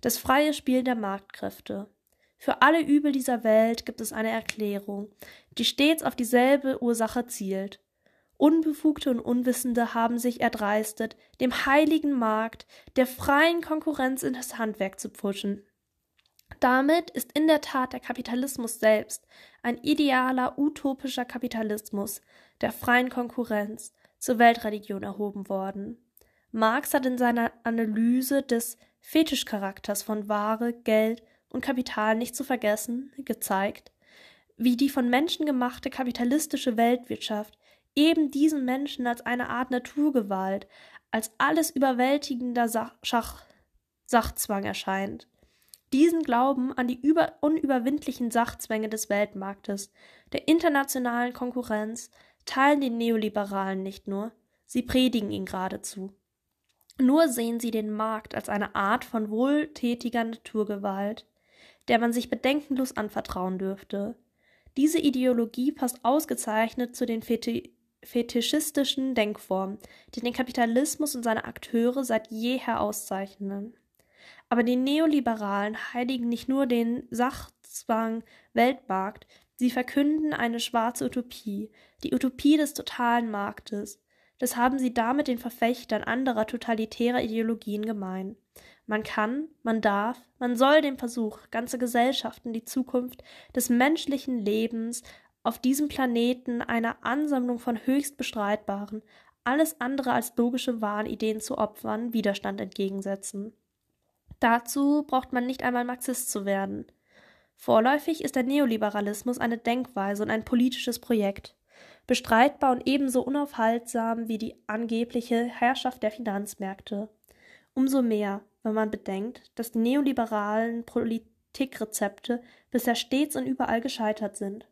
Das freie Spiel der Marktkräfte. Für alle Übel dieser Welt gibt es eine Erklärung, die stets auf dieselbe Ursache zielt. Unbefugte und Unwissende haben sich erdreistet, dem heiligen Markt der freien Konkurrenz in das Handwerk zu pfuschen. Damit ist in der Tat der Kapitalismus selbst ein idealer, utopischer Kapitalismus der freien Konkurrenz zur Weltreligion erhoben worden. Marx hat in seiner Analyse des Fetischcharakters von Ware, Geld und Kapital nicht zu vergessen, gezeigt, wie die von Menschen gemachte kapitalistische Weltwirtschaft eben diesen Menschen als eine Art Naturgewalt, als alles überwältigender Sach Schach Sachzwang erscheint. Diesen Glauben an die über unüberwindlichen Sachzwänge des Weltmarktes, der internationalen Konkurrenz, teilen die Neoliberalen nicht nur, sie predigen ihn geradezu. Nur sehen sie den Markt als eine Art von wohltätiger Naturgewalt, der man sich bedenkenlos anvertrauen dürfte. Diese Ideologie passt ausgezeichnet zu den Feti fetischistischen Denkformen, die den Kapitalismus und seine Akteure seit jeher auszeichnen. Aber die Neoliberalen heiligen nicht nur den Sachzwang Weltmarkt, sie verkünden eine schwarze Utopie, die Utopie des totalen Marktes. Das haben sie damit den Verfechtern anderer totalitärer Ideologien gemein. Man kann, man darf, man soll den Versuch, ganze Gesellschaften die Zukunft des menschlichen Lebens auf diesem Planeten einer Ansammlung von höchst bestreitbaren, alles andere als logische Wahnideen zu opfern, Widerstand entgegensetzen. Dazu braucht man nicht einmal Marxist zu werden. Vorläufig ist der Neoliberalismus eine Denkweise und ein politisches Projekt, bestreitbar und ebenso unaufhaltsam wie die angebliche Herrschaft der Finanzmärkte. Umso mehr, wenn man bedenkt, dass die neoliberalen Politikrezepte bisher stets und überall gescheitert sind.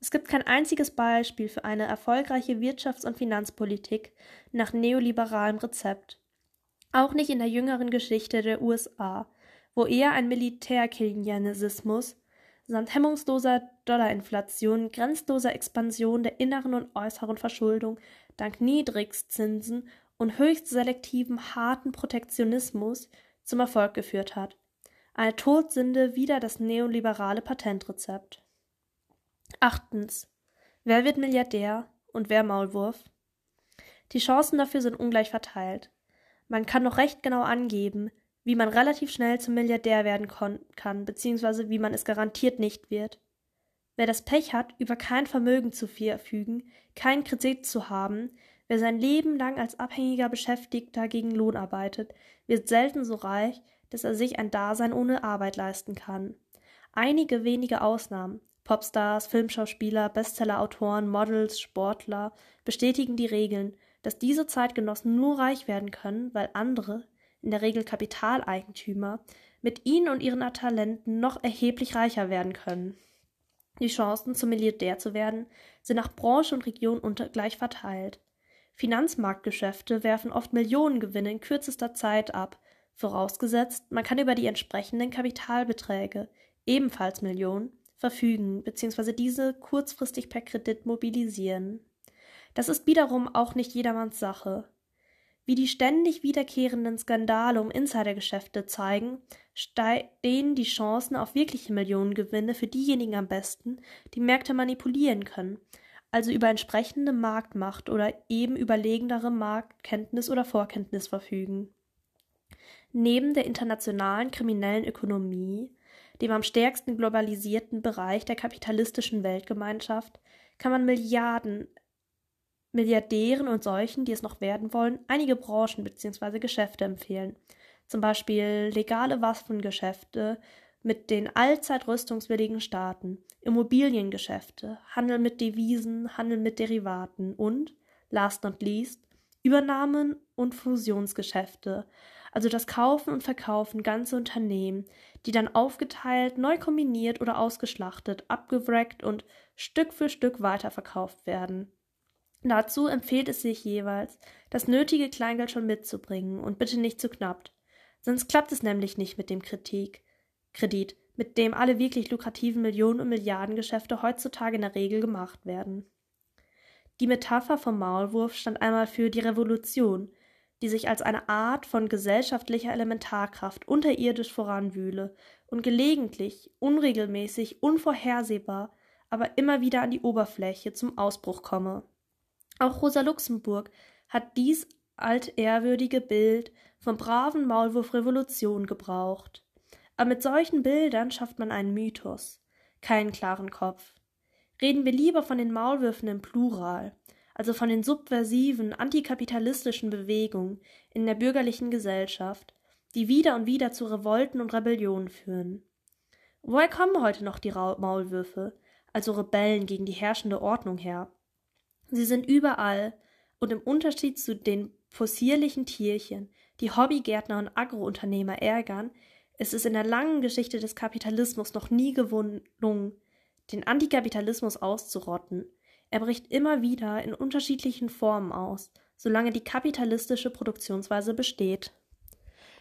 Es gibt kein einziges Beispiel für eine erfolgreiche Wirtschafts- und Finanzpolitik nach neoliberalem Rezept. Auch nicht in der jüngeren Geschichte der USA, wo eher ein Militärkeynesianismus samt hemmungsloser Dollarinflation, grenzloser Expansion der inneren und äußeren Verschuldung dank Niedrigzinsen und höchst selektiven harten Protektionismus zum Erfolg geführt hat. Eine Todsünde wieder das neoliberale Patentrezept. Achtens. Wer wird Milliardär und wer Maulwurf? Die Chancen dafür sind ungleich verteilt. Man kann noch recht genau angeben, wie man relativ schnell zum Milliardär werden kann, beziehungsweise wie man es garantiert nicht wird. Wer das Pech hat, über kein Vermögen zu verfügen, keinen Kredit zu haben, wer sein Leben lang als abhängiger Beschäftigter gegen Lohn arbeitet, wird selten so reich, dass er sich ein Dasein ohne Arbeit leisten kann. Einige wenige Ausnahmen, Popstars, Filmschauspieler, Bestsellerautoren, Models, Sportler, bestätigen die Regeln, dass diese Zeitgenossen nur reich werden können, weil andere, in der Regel Kapitaleigentümer, mit ihnen und ihren Talenten noch erheblich reicher werden können. Die Chancen, zum Milliardär zu werden, sind nach Branche und Region ungleich verteilt. Finanzmarktgeschäfte werfen oft Millionengewinne in kürzester Zeit ab, vorausgesetzt, man kann über die entsprechenden Kapitalbeträge, ebenfalls Millionen, verfügen bzw. diese kurzfristig per Kredit mobilisieren. Das ist wiederum auch nicht jedermanns Sache. Wie die ständig wiederkehrenden Skandale um Insidergeschäfte zeigen, stehen die Chancen auf wirkliche Millionengewinne für diejenigen am besten, die Märkte manipulieren können, also über entsprechende Marktmacht oder eben überlegendere Marktkenntnis oder Vorkenntnis verfügen. Neben der internationalen kriminellen Ökonomie, dem am stärksten globalisierten Bereich der kapitalistischen Weltgemeinschaft, kann man Milliarden Milliardären und solchen, die es noch werden wollen, einige Branchen bzw. Geschäfte empfehlen. Zum Beispiel legale Waffengeschäfte mit den allzeit rüstungswilligen Staaten, Immobiliengeschäfte, Handel mit Devisen, Handel mit Derivaten und, last not least, Übernahmen und Fusionsgeschäfte, also das Kaufen und Verkaufen ganzer Unternehmen, die dann aufgeteilt, neu kombiniert oder ausgeschlachtet, abgewrackt und Stück für Stück weiterverkauft werden. Dazu empfiehlt es sich jeweils, das nötige Kleingeld schon mitzubringen und bitte nicht zu knapp. Sonst klappt es nämlich nicht mit dem Kritik, Kredit, mit dem alle wirklich lukrativen Millionen- und Milliardengeschäfte heutzutage in der Regel gemacht werden. Die Metapher vom Maulwurf stand einmal für die Revolution, die sich als eine Art von gesellschaftlicher Elementarkraft unterirdisch voranwühle und gelegentlich, unregelmäßig, unvorhersehbar, aber immer wieder an die Oberfläche zum Ausbruch komme. Auch Rosa Luxemburg hat dies altehrwürdige Bild vom braven Maulwurf Revolution gebraucht. Aber mit solchen Bildern schafft man einen Mythos, keinen klaren Kopf. Reden wir lieber von den Maulwürfen im Plural, also von den subversiven, antikapitalistischen Bewegungen in der bürgerlichen Gesellschaft, die wieder und wieder zu Revolten und Rebellionen führen. Woher kommen heute noch die Maulwürfe, also Rebellen gegen die herrschende Ordnung her? Sie sind überall und im Unterschied zu den possierlichen Tierchen, die Hobbygärtner und Agrounternehmer ärgern, ist es in der langen Geschichte des Kapitalismus noch nie gelungen, den Antikapitalismus auszurotten. Er bricht immer wieder in unterschiedlichen Formen aus, solange die kapitalistische Produktionsweise besteht.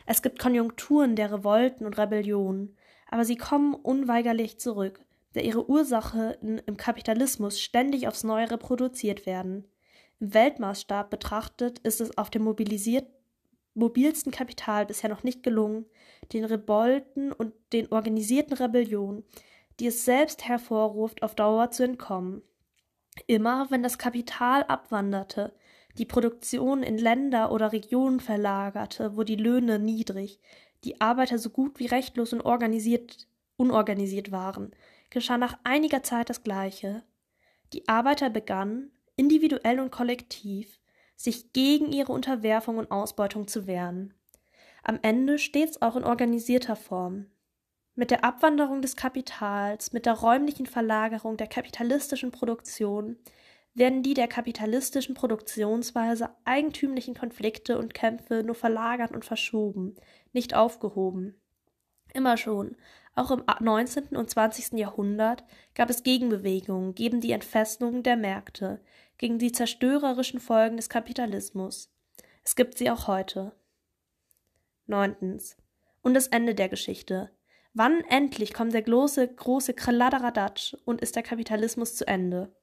Es gibt Konjunkturen der Revolten und Rebellionen, aber sie kommen unweigerlich zurück, da ihre Ursachen im Kapitalismus ständig aufs Neue reproduziert werden. Im Weltmaßstab betrachtet ist es auf dem mobilsten Kapital bisher noch nicht gelungen, den Revolten und den organisierten Rebellionen, die es selbst hervorruft, auf Dauer zu entkommen. Immer wenn das Kapital abwanderte, die Produktion in Länder oder Regionen verlagerte, wo die Löhne niedrig, die Arbeiter so gut wie rechtlos und organisiert, unorganisiert waren, geschah nach einiger Zeit das Gleiche. Die Arbeiter begannen, individuell und kollektiv, sich gegen ihre Unterwerfung und Ausbeutung zu wehren. Am Ende stets auch in organisierter Form. Mit der Abwanderung des Kapitals, mit der räumlichen Verlagerung der kapitalistischen Produktion werden die der kapitalistischen Produktionsweise eigentümlichen Konflikte und Kämpfe nur verlagert und verschoben, nicht aufgehoben. Immer schon, auch im 19. und 20. Jahrhundert gab es Gegenbewegungen gegen die Entfesselung der Märkte, gegen die zerstörerischen Folgen des Kapitalismus. Es gibt sie auch heute. Neuntens. Und das Ende der Geschichte. Wann endlich kommt der große, große Kladderadatsch und ist der Kapitalismus zu Ende?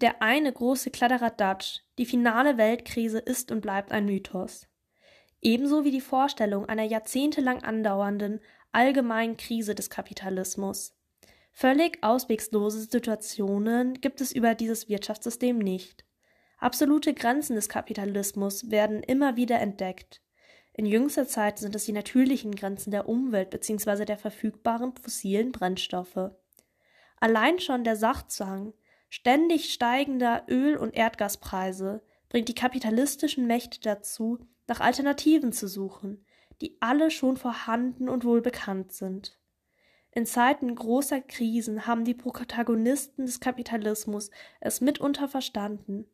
Der eine große Kladderadatsch, die finale Weltkrise ist und bleibt ein Mythos ebenso wie die Vorstellung einer jahrzehntelang andauernden allgemeinen Krise des Kapitalismus. Völlig auswegslose Situationen gibt es über dieses Wirtschaftssystem nicht. Absolute Grenzen des Kapitalismus werden immer wieder entdeckt. In jüngster Zeit sind es die natürlichen Grenzen der Umwelt bzw. der verfügbaren fossilen Brennstoffe. Allein schon der Sachzwang ständig steigender Öl- und Erdgaspreise bringt die kapitalistischen Mächte dazu, nach Alternativen zu suchen, die alle schon vorhanden und wohl bekannt sind. In Zeiten großer Krisen haben die Protagonisten des Kapitalismus es mitunter verstanden,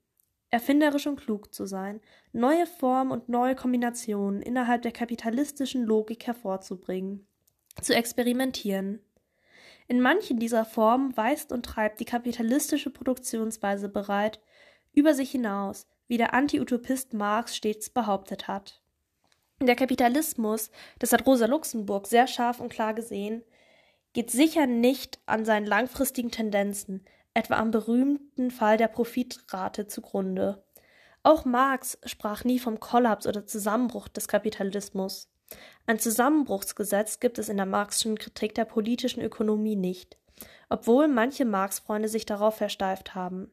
erfinderisch und klug zu sein, neue Formen und neue Kombinationen innerhalb der kapitalistischen Logik hervorzubringen, zu experimentieren. In manchen dieser Formen weist und treibt die kapitalistische Produktionsweise bereit, über sich hinaus, wie der Anti-Utopist Marx stets behauptet hat. Der Kapitalismus, das hat Rosa Luxemburg sehr scharf und klar gesehen, geht sicher nicht an seinen langfristigen Tendenzen, etwa am berühmten Fall der Profitrate zugrunde. Auch Marx sprach nie vom Kollaps oder Zusammenbruch des Kapitalismus. Ein Zusammenbruchsgesetz gibt es in der Marxischen Kritik der politischen Ökonomie nicht, obwohl manche Marx-Freunde sich darauf versteift haben.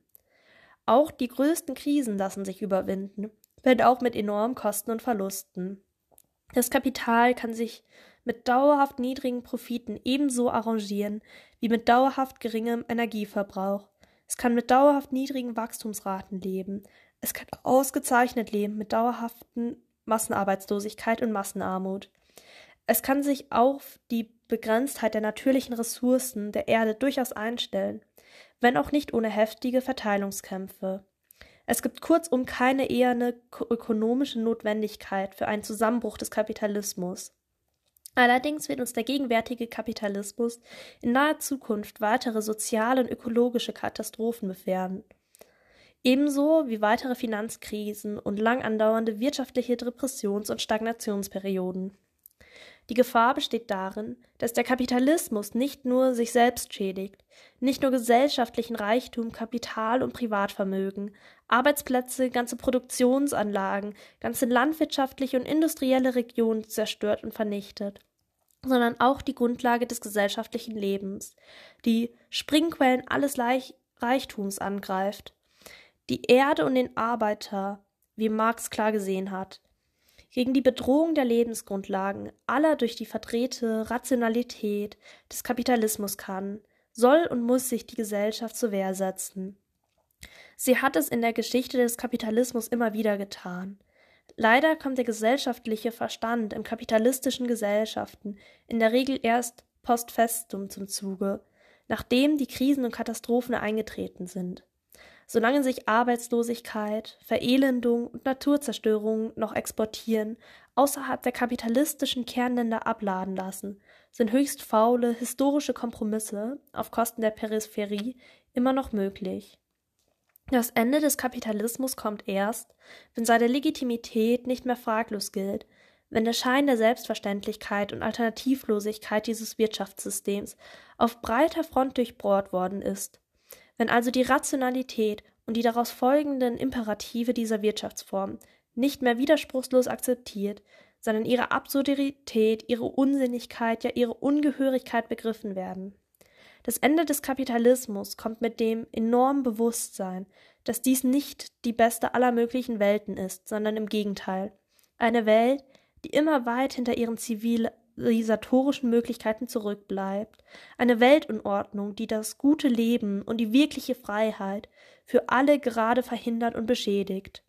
Auch die größten Krisen lassen sich überwinden, wenn auch mit enormen Kosten und Verlusten. Das Kapital kann sich mit dauerhaft niedrigen Profiten ebenso arrangieren wie mit dauerhaft geringem Energieverbrauch. Es kann mit dauerhaft niedrigen Wachstumsraten leben. Es kann ausgezeichnet leben mit dauerhaften Massenarbeitslosigkeit und Massenarmut. Es kann sich auf die Begrenztheit der natürlichen Ressourcen der Erde durchaus einstellen, wenn auch nicht ohne heftige Verteilungskämpfe. Es gibt kurzum keine eherne ökonomische Notwendigkeit für einen Zusammenbruch des Kapitalismus. Allerdings wird uns der gegenwärtige Kapitalismus in naher Zukunft weitere soziale und ökologische Katastrophen befährden. Ebenso wie weitere Finanzkrisen und lang andauernde wirtschaftliche Depressions- und Stagnationsperioden. Die Gefahr besteht darin, dass der Kapitalismus nicht nur sich selbst schädigt, nicht nur gesellschaftlichen Reichtum, Kapital und Privatvermögen, Arbeitsplätze, ganze Produktionsanlagen, ganze landwirtschaftliche und industrielle Regionen zerstört und vernichtet, sondern auch die Grundlage des gesellschaftlichen Lebens, die Springquellen alles Reichtums angreift, die Erde und den Arbeiter, wie Marx klar gesehen hat, gegen die Bedrohung der Lebensgrundlagen aller durch die verdrehte Rationalität des Kapitalismus kann, soll und muss sich die Gesellschaft zur Wehr setzen. Sie hat es in der Geschichte des Kapitalismus immer wieder getan. Leider kommt der gesellschaftliche Verstand in kapitalistischen Gesellschaften in der Regel erst post festum zum Zuge, nachdem die Krisen und Katastrophen eingetreten sind. Solange sich Arbeitslosigkeit, Verelendung und Naturzerstörung noch exportieren, außerhalb der kapitalistischen Kernländer abladen lassen, sind höchst faule historische Kompromisse auf Kosten der Peripherie immer noch möglich. Das Ende des Kapitalismus kommt erst, wenn seine Legitimität nicht mehr fraglos gilt, wenn der Schein der Selbstverständlichkeit und Alternativlosigkeit dieses Wirtschaftssystems auf breiter Front durchbohrt worden ist wenn also die Rationalität und die daraus folgenden Imperative dieser Wirtschaftsform nicht mehr widerspruchslos akzeptiert, sondern ihre Absurdität, ihre Unsinnigkeit, ja ihre Ungehörigkeit begriffen werden. Das Ende des Kapitalismus kommt mit dem enormen Bewusstsein, dass dies nicht die beste aller möglichen Welten ist, sondern im Gegenteil. Eine Welt, die immer weit hinter ihren zivil zivilisatorischen Möglichkeiten zurückbleibt, eine Weltunordnung, die das gute Leben und die wirkliche Freiheit für alle gerade verhindert und beschädigt.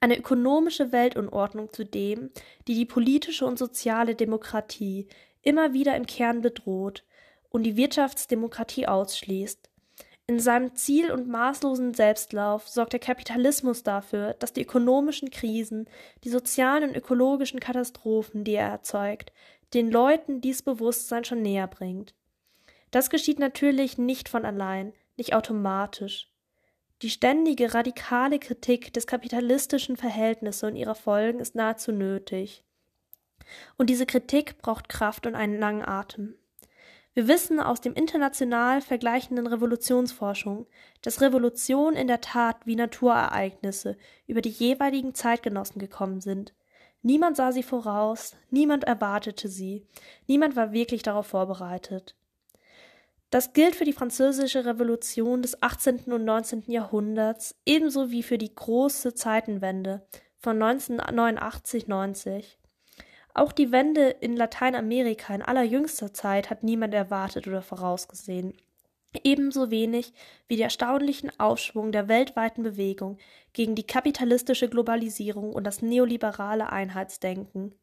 Eine ökonomische Weltunordnung zudem, die die politische und soziale Demokratie immer wieder im Kern bedroht und die Wirtschaftsdemokratie ausschließt, in seinem ziel- und maßlosen Selbstlauf sorgt der Kapitalismus dafür, dass die ökonomischen Krisen, die sozialen und ökologischen Katastrophen, die er erzeugt, den Leuten dies Bewusstsein schon näher bringt. Das geschieht natürlich nicht von allein, nicht automatisch. Die ständige radikale Kritik des kapitalistischen Verhältnisse und ihrer Folgen ist nahezu nötig. Und diese Kritik braucht Kraft und einen langen Atem. Wir wissen aus dem international vergleichenden Revolutionsforschung, dass Revolutionen in der Tat wie Naturereignisse über die jeweiligen Zeitgenossen gekommen sind. Niemand sah sie voraus, niemand erwartete sie, niemand war wirklich darauf vorbereitet. Das gilt für die französische Revolution des 18. und 19. Jahrhunderts ebenso wie für die große Zeitenwende von 1989-90. Auch die Wende in Lateinamerika in allerjüngster Zeit hat niemand erwartet oder vorausgesehen. Ebenso wenig wie den erstaunlichen Aufschwung der weltweiten Bewegung gegen die kapitalistische Globalisierung und das neoliberale Einheitsdenken.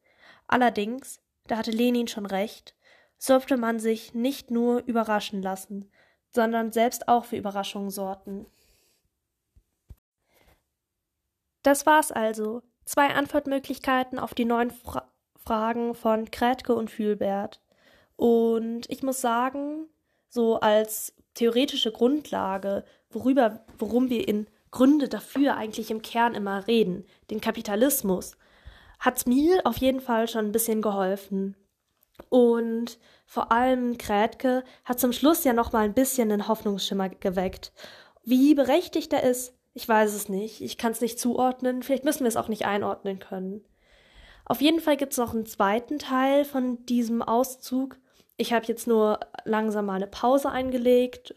Allerdings, da hatte Lenin schon recht, sollte man sich nicht nur überraschen lassen, sondern selbst auch für Überraschungen sorten. Das war's also. Zwei Antwortmöglichkeiten auf die neuen Fra Fragen von Krätke und Fühlbert. Und ich muss sagen, so als theoretische Grundlage, worüber, worum wir in Gründe dafür eigentlich im Kern immer reden, den Kapitalismus, hat's mir auf jeden Fall schon ein bisschen geholfen. Und vor allem Krätke hat zum Schluss ja noch mal ein bisschen einen Hoffnungsschimmer geweckt. Wie berechtigt er ist, Ich weiß es nicht. Ich kann es nicht zuordnen. Vielleicht müssen wir es auch nicht einordnen können. Auf jeden Fall gibt es noch einen zweiten Teil von diesem Auszug. Ich habe jetzt nur langsam mal eine Pause eingelegt.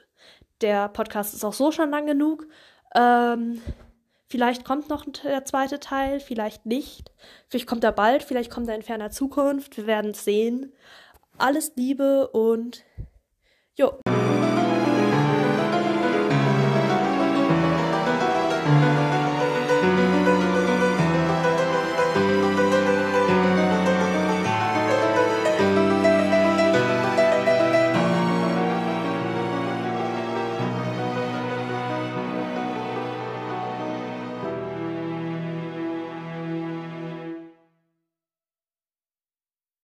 Der Podcast ist auch so schon lang genug. Ähm, vielleicht kommt noch der zweite Teil, vielleicht nicht. Vielleicht kommt er bald, vielleicht kommt er in ferner Zukunft. Wir werden es sehen. Alles Liebe und jo.